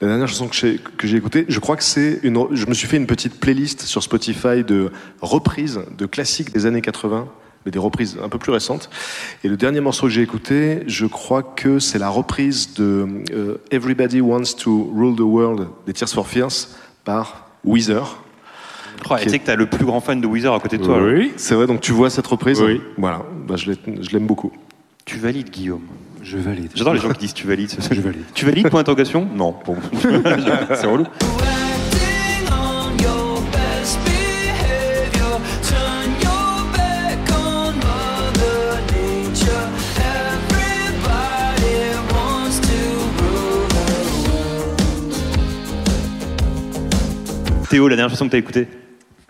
F: la dernière chanson que j'ai que j'ai écoutée, je crois que c'est une. Je me suis fait une petite playlist sur Spotify de reprises de classiques des années 80, mais des reprises un peu plus récentes. Et le dernier morceau que j'ai écouté, je crois que c'est la reprise de euh, Everybody Wants to Rule the World des Tears for Fears par Weezer.
D: Oh, Tu sais que tu as le plus grand fan de Weezer à côté de toi. alors.
F: Oui, c'est vrai. Donc tu vois cette reprise
D: Oui.
F: Voilà, bah, je l'aime beaucoup.
D: Tu valides, Guillaume
C: Je valide.
D: J'adore les gens qui disent tu valides.
C: Je valide.
D: Tu valides, point d'interrogation Non. Bon. c'est relou. Théo, la dernière chanson que tu as écoutée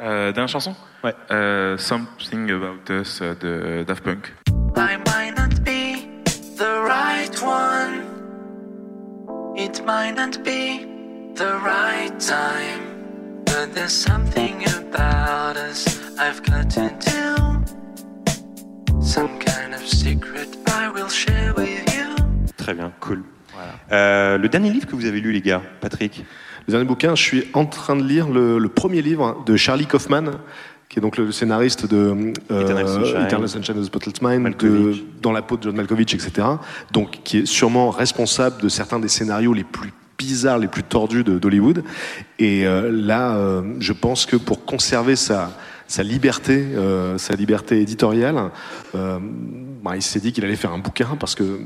G: Euh, dernière chanson
D: Ouais.
G: Euh, Something About Us de Daft Punk.
K: I might not be the right one. It might not be the right time. But there's something about us I've got to do. Some kind of secret I will share with you.
D: Très bien, cool. Euh, le dernier livre que vous avez lu, les gars, Patrick?
F: Le dernier bouquin, je suis en train de lire le, le premier livre de Charlie Kaufman, qui est donc le scénariste de euh,
D: Eternal Sunshine.
F: Eternal Sunshine of the Spotless Mind, de, dans la peau de John Malkovich, etc. Donc, qui est sûrement responsable de certains des scénarios les plus bizarres, les plus tordus d'Hollywood. Et euh, là, euh, je pense que pour conserver sa sa liberté, euh, sa liberté éditoriale, bah, il s'est dit qu'il allait faire un bouquin parce que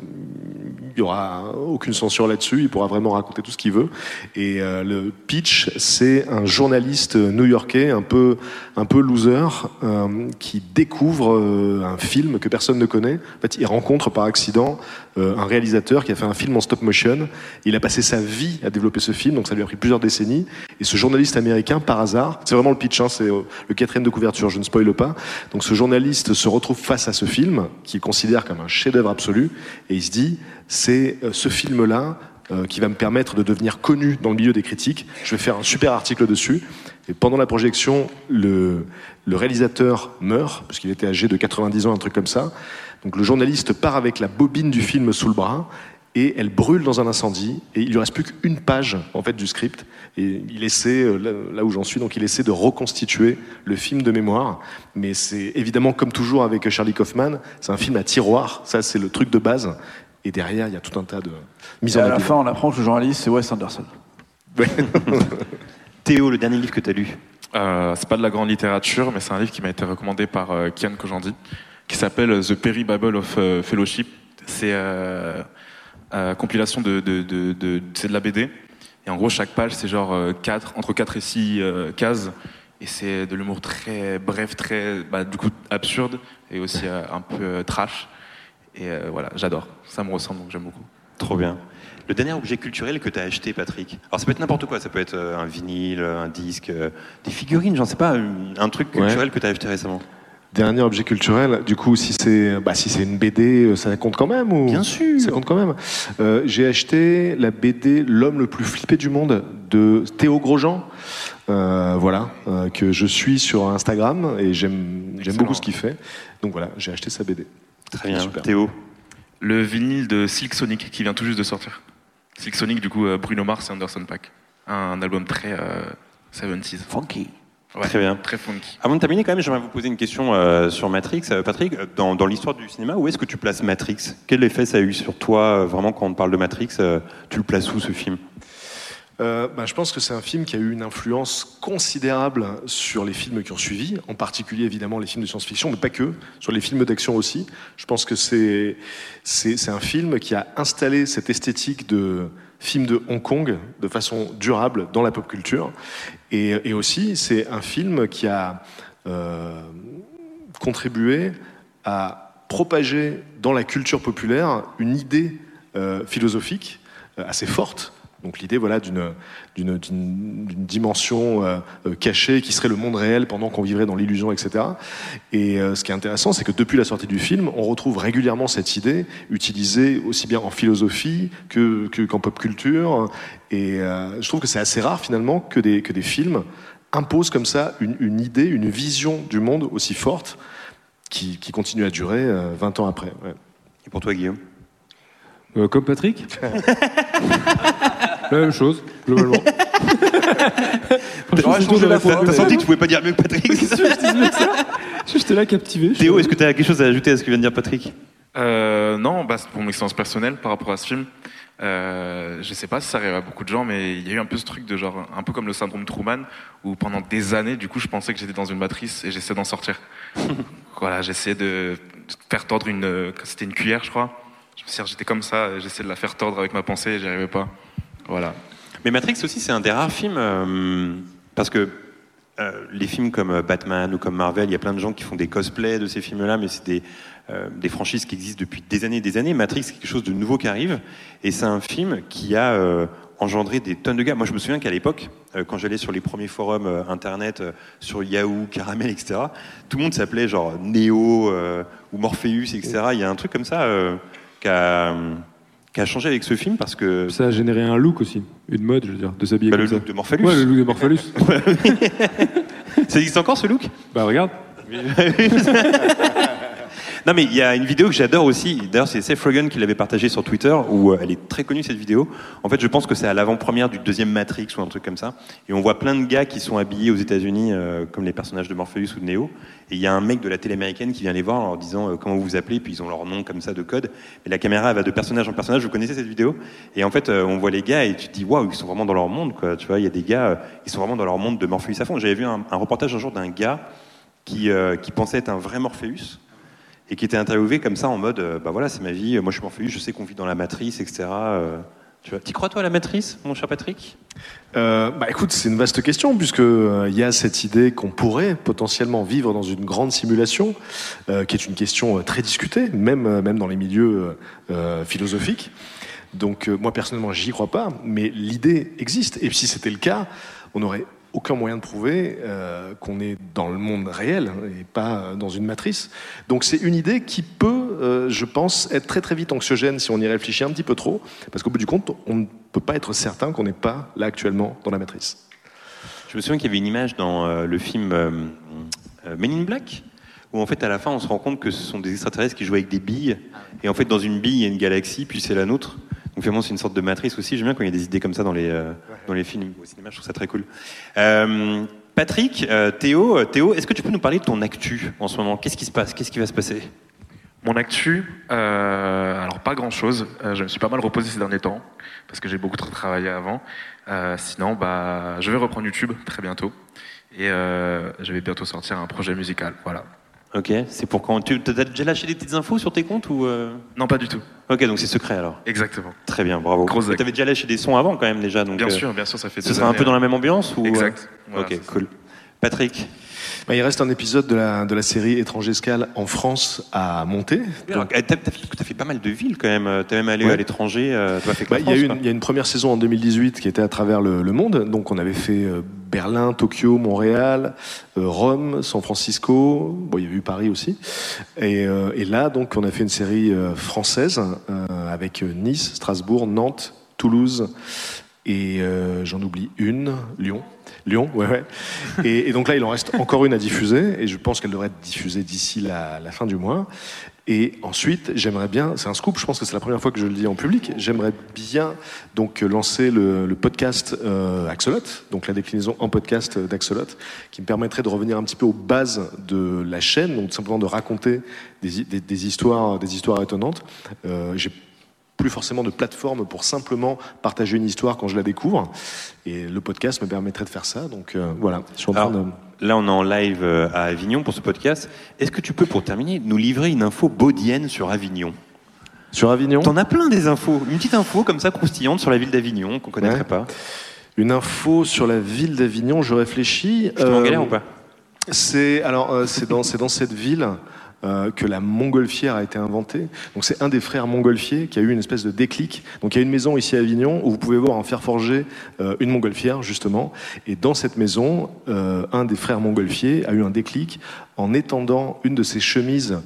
F: il y aura aucune censure là-dessus, il pourra vraiment raconter tout ce qu'il veut. Et euh, le pitch, c'est un journaliste new-yorkais un peu un peu loser euh, qui découvre euh, un film que personne ne connaît. En fait, il rencontre par accident un réalisateur qui a fait un film en stop motion. Il a passé sa vie à développer ce film, donc ça lui a pris plusieurs décennies. Et ce journaliste américain, par hasard, c'est vraiment le pitch, hein, c'est le quatrième de couverture, je ne spoile pas. Donc ce journaliste se retrouve face à ce film qu'il considère comme un chef-d'œuvre absolu, et il se dit, c'est euh, ce film-là euh, qui va me permettre de devenir connu dans le milieu des critiques. Je vais faire un super article dessus. Et pendant la projection, le, réalisateur meurt, parce qu'il était âgé de 90 ans, un truc comme ça. Donc le journaliste part avec la bobine du film sous le bras et elle brûle dans un incendie et il lui reste plus qu'une page en fait du script et il essaie euh, là où j'en suis donc il essaie de reconstituer le film de mémoire mais c'est évidemment comme toujours avec Charlie Kaufman c'est un film à tiroir ça c'est le truc de base et derrière il y a tout un tas de mises en
E: à la fin, on apprend que le journaliste, c'est Wes Anderson.
D: Théo, le dernier livre que tu as lu?
G: Euh, c'est pas de la grande littérature, mais c'est un livre qui m'a été recommandé par euh, Kian Kojandi, qui s'appelle The Perry Bible of euh, Fellowship. C'est euh, euh, compilation de, de, de, de- c'est de la BD. Et en gros, chaque page, c'est genre euh, quatre, entre 4 et 6 cases. Et c'est de l'humour très bref, très, bah, du coup, absurde et aussi euh, un peu euh, trash. Et euh, voilà, j'adore. Ça me ressemble, donc j'aime beaucoup.
D: Trop bien. Le dernier objet culturel que tu as acheté, Patrick Alors ça peut être n'importe quoi, ça peut être euh, un vinyle, un disque, euh, des figurines, j'en sais pas, un, truc
F: Ouais.
D: culturel que tu as acheté récemment.
F: Dernier objet culturel, du coup, si c'est bah, si c'est une BD, euh, ça compte quand même ou
D: Bien sûr.
F: Ça compte quand même. Euh, J'ai acheté la BD L'homme le plus flippé du monde de Théo Grosjean. Euh, voilà, euh, que je suis sur Instagram et j'aime beaucoup ce qu'il fait. Donc voilà, j'ai acheté sa BD.
D: Très bien.
F: Super.
D: Théo
G: Le vinyle de Silk Sonic qui vient tout juste de sortir. Silk Sonic, du coup, euh, Bruno Mars et Anderson Paak. Un album très euh, 70s.
E: Funky.
G: Ouais,
D: Très bien.
G: Très funky.
D: Avant de terminer, quand même, j'aimerais vous poser une question euh, sur Matrix. Euh, Patrick, dans, dans l'histoire du cinéma, où est-ce que tu places Matrix? Quel effet ça a eu sur toi, euh, vraiment, quand on parle de Matrix? Tu le places où, ce film?
F: Euh, bah, je pense que c'est un film qui a eu une influence considérable sur les films qui ont suivi, en particulier évidemment les films de science-fiction, mais pas que, sur les films d'action aussi. Je pense que c'est un film qui a installé cette esthétique de film de Hong Kong de façon durable dans la pop culture, et, aussi c'est un film qui a euh, contribué à propager dans la culture populaire une idée euh, philosophique assez forte Donc l'idée voilà d'une dimension euh, euh, cachée qui serait le monde réel pendant qu'on vivrait dans l'illusion, etc. Et euh, ce qui est intéressant, c'est que depuis la sortie du film, on retrouve régulièrement cette idée utilisée aussi bien en philosophie que que- qu'en pop culture. Et euh, je trouve que c'est assez rare finalement que des que des films imposent comme ça une, une idée, une vision du monde aussi forte qui, qui continue à durer euh, 20 ans après. ouais.
D: Et pour toi, Guillaume?
C: Euh, comme Patrick? La même chose, globalement.
D: T'aurais changé la fois. T'as senti que tu pouvais pas dire mieux que Patrick
C: J'étais là captivé.
D: Théo, est-ce que tu as quelque chose à ajouter à ce que vient de dire Patrick?
G: Euh, non, bah, c'est pour mon expérience personnelle par rapport à ce film. Euh, je sais pas si ça arrive à beaucoup de gens, mais il y a eu un peu ce truc de genre, un peu comme le syndrome Truman, où pendant des années, du coup, je pensais que j'étais dans une matrice et j'essayais d'en sortir. voilà, j'essayais de faire tordre une, euh, c'était une cuillère, je crois. Je me suis dit, j'étais comme ça, j'essayais de la faire tordre avec ma pensée et j'y arrivais pas. Voilà.
D: Mais Matrix aussi, c'est un des rares films, euh, parce que euh, les films comme euh, Batman ou comme Marvel, il y a plein de gens qui font des cosplays de ces films-là, mais c'est des, des franchises qui existent depuis des années et des années. Matrix, c'est quelque chose de nouveau qui arrive, et c'est un film qui a engendré des tonnes de gars. Moi, je me souviens qu'à l'époque, quand j'allais sur les premiers forums internet, sur Yahoo, Caramel, etc., tout le monde s'appelait genre Neo ou Morpheus, etc. Il y a un truc comme ça qui a qui a changé avec ce film parce que
C: Ça a généré un look aussi, une mode, je veux dire, de s'habiller
D: Bah,
C: comme
D: le
C: ça.
D: look de Morpheus.
C: Ouais, le look de Morpheus.
D: ça existe encore ce look?
C: Bah regarde.
D: Non mais il y a une vidéo que j'adore aussi, d'ailleurs c'est Seth Rogen qui l'avait partagée sur Twitter, où euh, elle est très connue cette vidéo. En fait je pense que c'est à l'avant-première du deuxième Matrix ou un truc comme ça. Et on voit plein de gars qui sont habillés aux états unis euh, comme les personnages de Morpheus ou de Neo. Et il y a un mec de la télé américaine qui vient les voir en leur disant euh, comment vous vous appelez, puis ils ont leur nom comme ça de code. Et la caméra va de personnage en personnage, vous connaissez cette vidéo? Et en fait on voit les gars et tu te dis waouh ils sont vraiment dans leur monde quoi. Tu vois, il y a des gars, ils sont vraiment dans leur monde de Morpheus à fond. J'avais vu un, un reportage un jour d'un gars qui, qui pensait être un vrai Morpheus et qui était interviewé comme ça en mode euh, bah voilà c'est ma vie moi je suis Morpheus je sais qu'on vit dans la matrice etc euh, tu vois t'y crois toi à la matrice mon cher Patrick?
F: Euh, bah écoute, c'est une vaste question puisque euh, il y a cette idée qu'on pourrait potentiellement vivre dans une grande simulation, euh, qui est une question euh, très discutée, même euh, même dans les milieux philosophiques. Donc euh, moi personnellement, j'y crois pas, mais l'idée existe. Et si c'était le cas, on n'aurait aucun moyen de prouver euh, qu'on est dans le monde réel et pas dans une matrice. Donc c'est une idée qui peut, euh, je pense, être très très vite anxiogène si on y réfléchit un petit peu trop, parce qu'au bout du compte, on ne peut pas être certain qu'on n'est pas là actuellement dans la matrice.
D: je me souviens qu'il y avait une image dans euh, le film Men in Black où en fait à la fin on se rend compte que ce sont des extraterrestres qui jouent avec des billes et en fait dans une bille il y a une galaxie puis c'est la nôtre donc finalement c'est une sorte de matrice aussi j'aime bien quand il y a des idées comme ça dans les euh, dans les films au cinéma je trouve ça très cool Euh, Patrick euh, Théo euh, Théo est-ce que tu peux nous parler de ton actu en ce moment? Qu'est-ce qui se passe? Qu'est-ce qui va se passer?
G: Mon actu, alors pas grand chose. je me suis pas mal reposé ces derniers temps parce que j'ai beaucoup trop travaillé avant. Sinon, bah, je vais reprendre YouTube très bientôt et je vais bientôt sortir un projet musical. Voilà.
D: Ok, c'est pour quand Tu as déjà lâché des petites infos sur tes comptes ou euh
G: Non, pas du tout.
D: Ok, donc c'est secret alors.
G: Exactement.
D: Très bien, bravo.
G: Grosse
D: Tu avais déjà lâché des sons avant quand même déjà, donc.
G: Bien
D: euh,
G: sûr, bien sûr, ça fait
D: Ce sera un peu dans
G: hein.
D: la même ambiance ou
G: Exact.
D: euh,
G: Voilà,
D: ok, cool. Patrick.
F: Bah, il reste un épisode de la, de la série Étrange Escale en France à monter.
D: Eh, T'as t'as fait, pas mal de villes quand même. T'es même allé
F: Ouais.
D: à l'étranger. euh,
F: Bah, il y, une, il y a une première saison en 2018 qui était à travers le, le monde. Donc on avait fait euh, Berlin, Tokyo, Montréal, euh, Rome, San Francisco. Bon, il y a eu Paris aussi. Et, euh, et là, donc, on a fait une série euh, française euh, avec euh, Nice, Strasbourg, Nantes, Toulouse et euh, j'en oublie une, Lyon. Lyon, ouais, ouais. Et, donc là, il en reste encore une à diffuser, et je pense qu'elle devrait être diffusée d'ici la, fin du mois. Et ensuite, j'aimerais bien, c'est un scoop, je pense que c'est la première fois que je le dis en public, j'aimerais bien donc lancer le, podcast euh, Axolot, donc la déclinaison en podcast d'Axolot, qui me permettrait de revenir un petit peu aux bases de la chaîne, donc simplement de raconter des, hi- des- des histoires, des histoires étonnantes. Euh, plus forcément de plateforme pour simplement partager une histoire quand je la découvre. Et le podcast me permettrait de faire ça. Donc euh, voilà, je suis en train
D: Alors,
F: de...
D: Là, on est en live euh, à Avignon pour ce podcast. Est-ce que tu peux, pour terminer, nous livrer une info baudienne sur Avignon?
F: Sur Avignon?
D: T'en as plein des infos. Une petite info comme ça croustillante sur la ville d'Avignon qu'on connaîtrait
F: Ouais.
D: pas.
F: Une info sur la ville d'Avignon, je réfléchis.
D: Je mets en
F: Euh,
D: galère ou pas?
F: C'est alors euh, c'est dans c'est dans cette ville euh, que la montgolfière a été inventée. Donc c'est un des frères montgolfiers qui a eu une espèce de déclic. Donc il y a une maison ici à Avignon où vous pouvez voir en fer forgé euh, une montgolfière justement. Et dans cette maison, euh, un des frères montgolfiers a eu un déclic en étendant une de ses chemises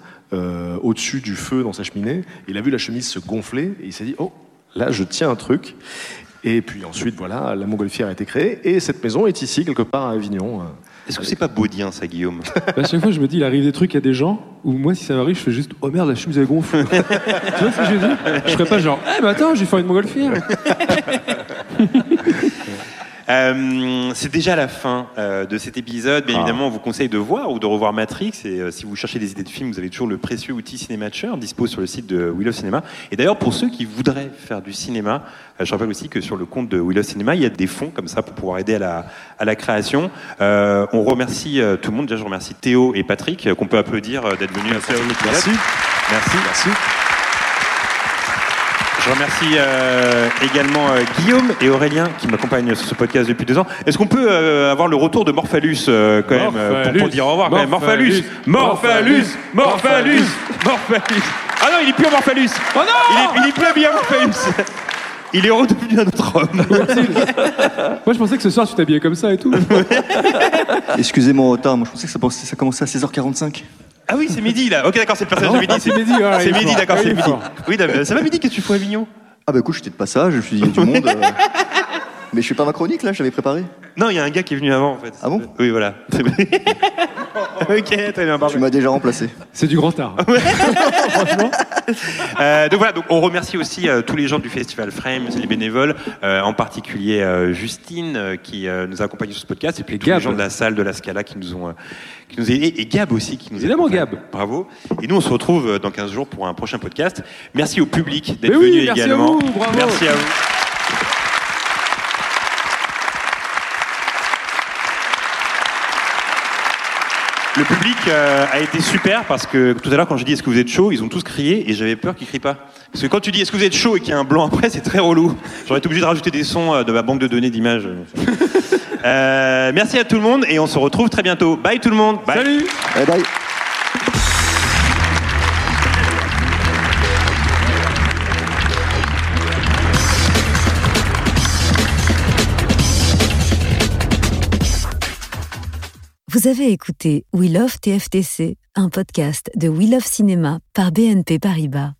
F: au-dessus du feu dans sa cheminée. Il a vu la chemise se gonfler et il s'est dit oh là je tiens un truc. Et puis ensuite voilà la montgolfière a été créée et cette maison est ici quelque part à Avignon.
D: Est-ce que c'est pas baudien ça, Guillaume
C: À chaque fois, je me dis, il arrive des trucs à des gens où moi, si ça m'arrive, je fais juste Oh merde, la chemise elle gonfle. tu vois ce que je veux dire? Je ferais pas genre Eh, mais attends, j'ai fait une montgolfière.
D: Euh, c'est déjà la fin euh, de cet épisode. Bien
F: Ah.
D: évidemment, on vous conseille de voir ou de revoir Matrix. Et euh, si vous cherchez des idées de films, vous avez toujours le précieux outil Cinématcher dispo sur le site de Willow Cinema. Et d'ailleurs, pour ceux qui voudraient faire du cinéma, euh, je rappelle aussi que sur le compte de Willow Cinema, il y a des fonds comme ça pour pouvoir aider à la, à la création. Euh, on remercie tout le monde. Déjà, je remercie Théo et Patrick, qu'on peut applaudir d'être venus à épisode.
F: Merci.
D: Merci.
F: Merci.
D: Je remercie euh, également euh, Guillaume et Aurélien qui m'accompagnent sur ce podcast depuis deux ans. Est-ce qu'on peut euh, avoir le retour de Morphalus euh, quand même pour, dire au revoir quand même? Morphalus
C: Morphalus.
D: Morphalus Morphalus Ah non, il est plus en Morphalus
C: Oh non!
D: Il est, il est plus habillé en Morphalus Il est redevenu un autre homme.
C: Moi, je pensais que ce soir, tu t'habillais comme ça et tout.
H: Excusez mon retard, moi je pensais que ça, pensait- ça commençait à 16h45.
D: Ah oui, c'est midi là Ok, d'accord, c'est le personnage
C: Non,
D: de midi.
C: c'est midi, voilà,
D: C'est
C: il est
D: midi,
C: fort.
D: d'accord,
C: Ah,
D: c'est
C: est
D: midi.
C: fort.
D: Oui, d'accord. ça va midi, qu'est-ce que tu fais à Avignon
H: Ah bah écoute, j'étais de passage, je me suis dit, il y a du monde. euh. Mais je fais pas ma chronique là, j'avais préparé.
D: Non, il y a un gars qui est venu avant en fait.
H: Ah bon?
D: Oui, voilà. C'est ok, très bien,
H: Tu
D: parfait.
H: m'as déjà remplacé.
C: C'est du grand art.
D: Euh, donc voilà, donc on remercie aussi euh, tous les gens du festival Frames, les bénévoles, euh, en particulier euh, Justine euh, qui euh, nous a accompagnés sur ce podcast, et puis tous
C: Gab.
D: les gens de la salle de la Scala qui nous ont, euh, qui nous aidés, et Gab aussi qui nous
C: Évidemment,
D: accompagne.
C: Gab.
D: Bravo. Et nous on se retrouve euh, dans 15 jours pour un prochain podcast. Merci au public d'être
C: Mais oui,
D: venu
C: merci à
D: également.
C: vous, bravo.
D: Merci à vous. Le public euh, a été super parce que tout à l'heure quand j'ai dit est-ce que vous êtes chaud, ils ont tous crié et j'avais peur qu'ils crient pas. Parce que quand tu dis est-ce que vous êtes chaud et qu'il y a un blanc après, c'est très relou. J'aurais été obligé de rajouter des sons euh, de ma banque de données d'images. Euh, merci à tout le monde et on se retrouve très bientôt. Bye tout le monde. Bye.
C: Salut
H: Bye bye.
A: Vous avez écouté We Love TFTC, un podcast de We Love Cinéma par BNP Paribas.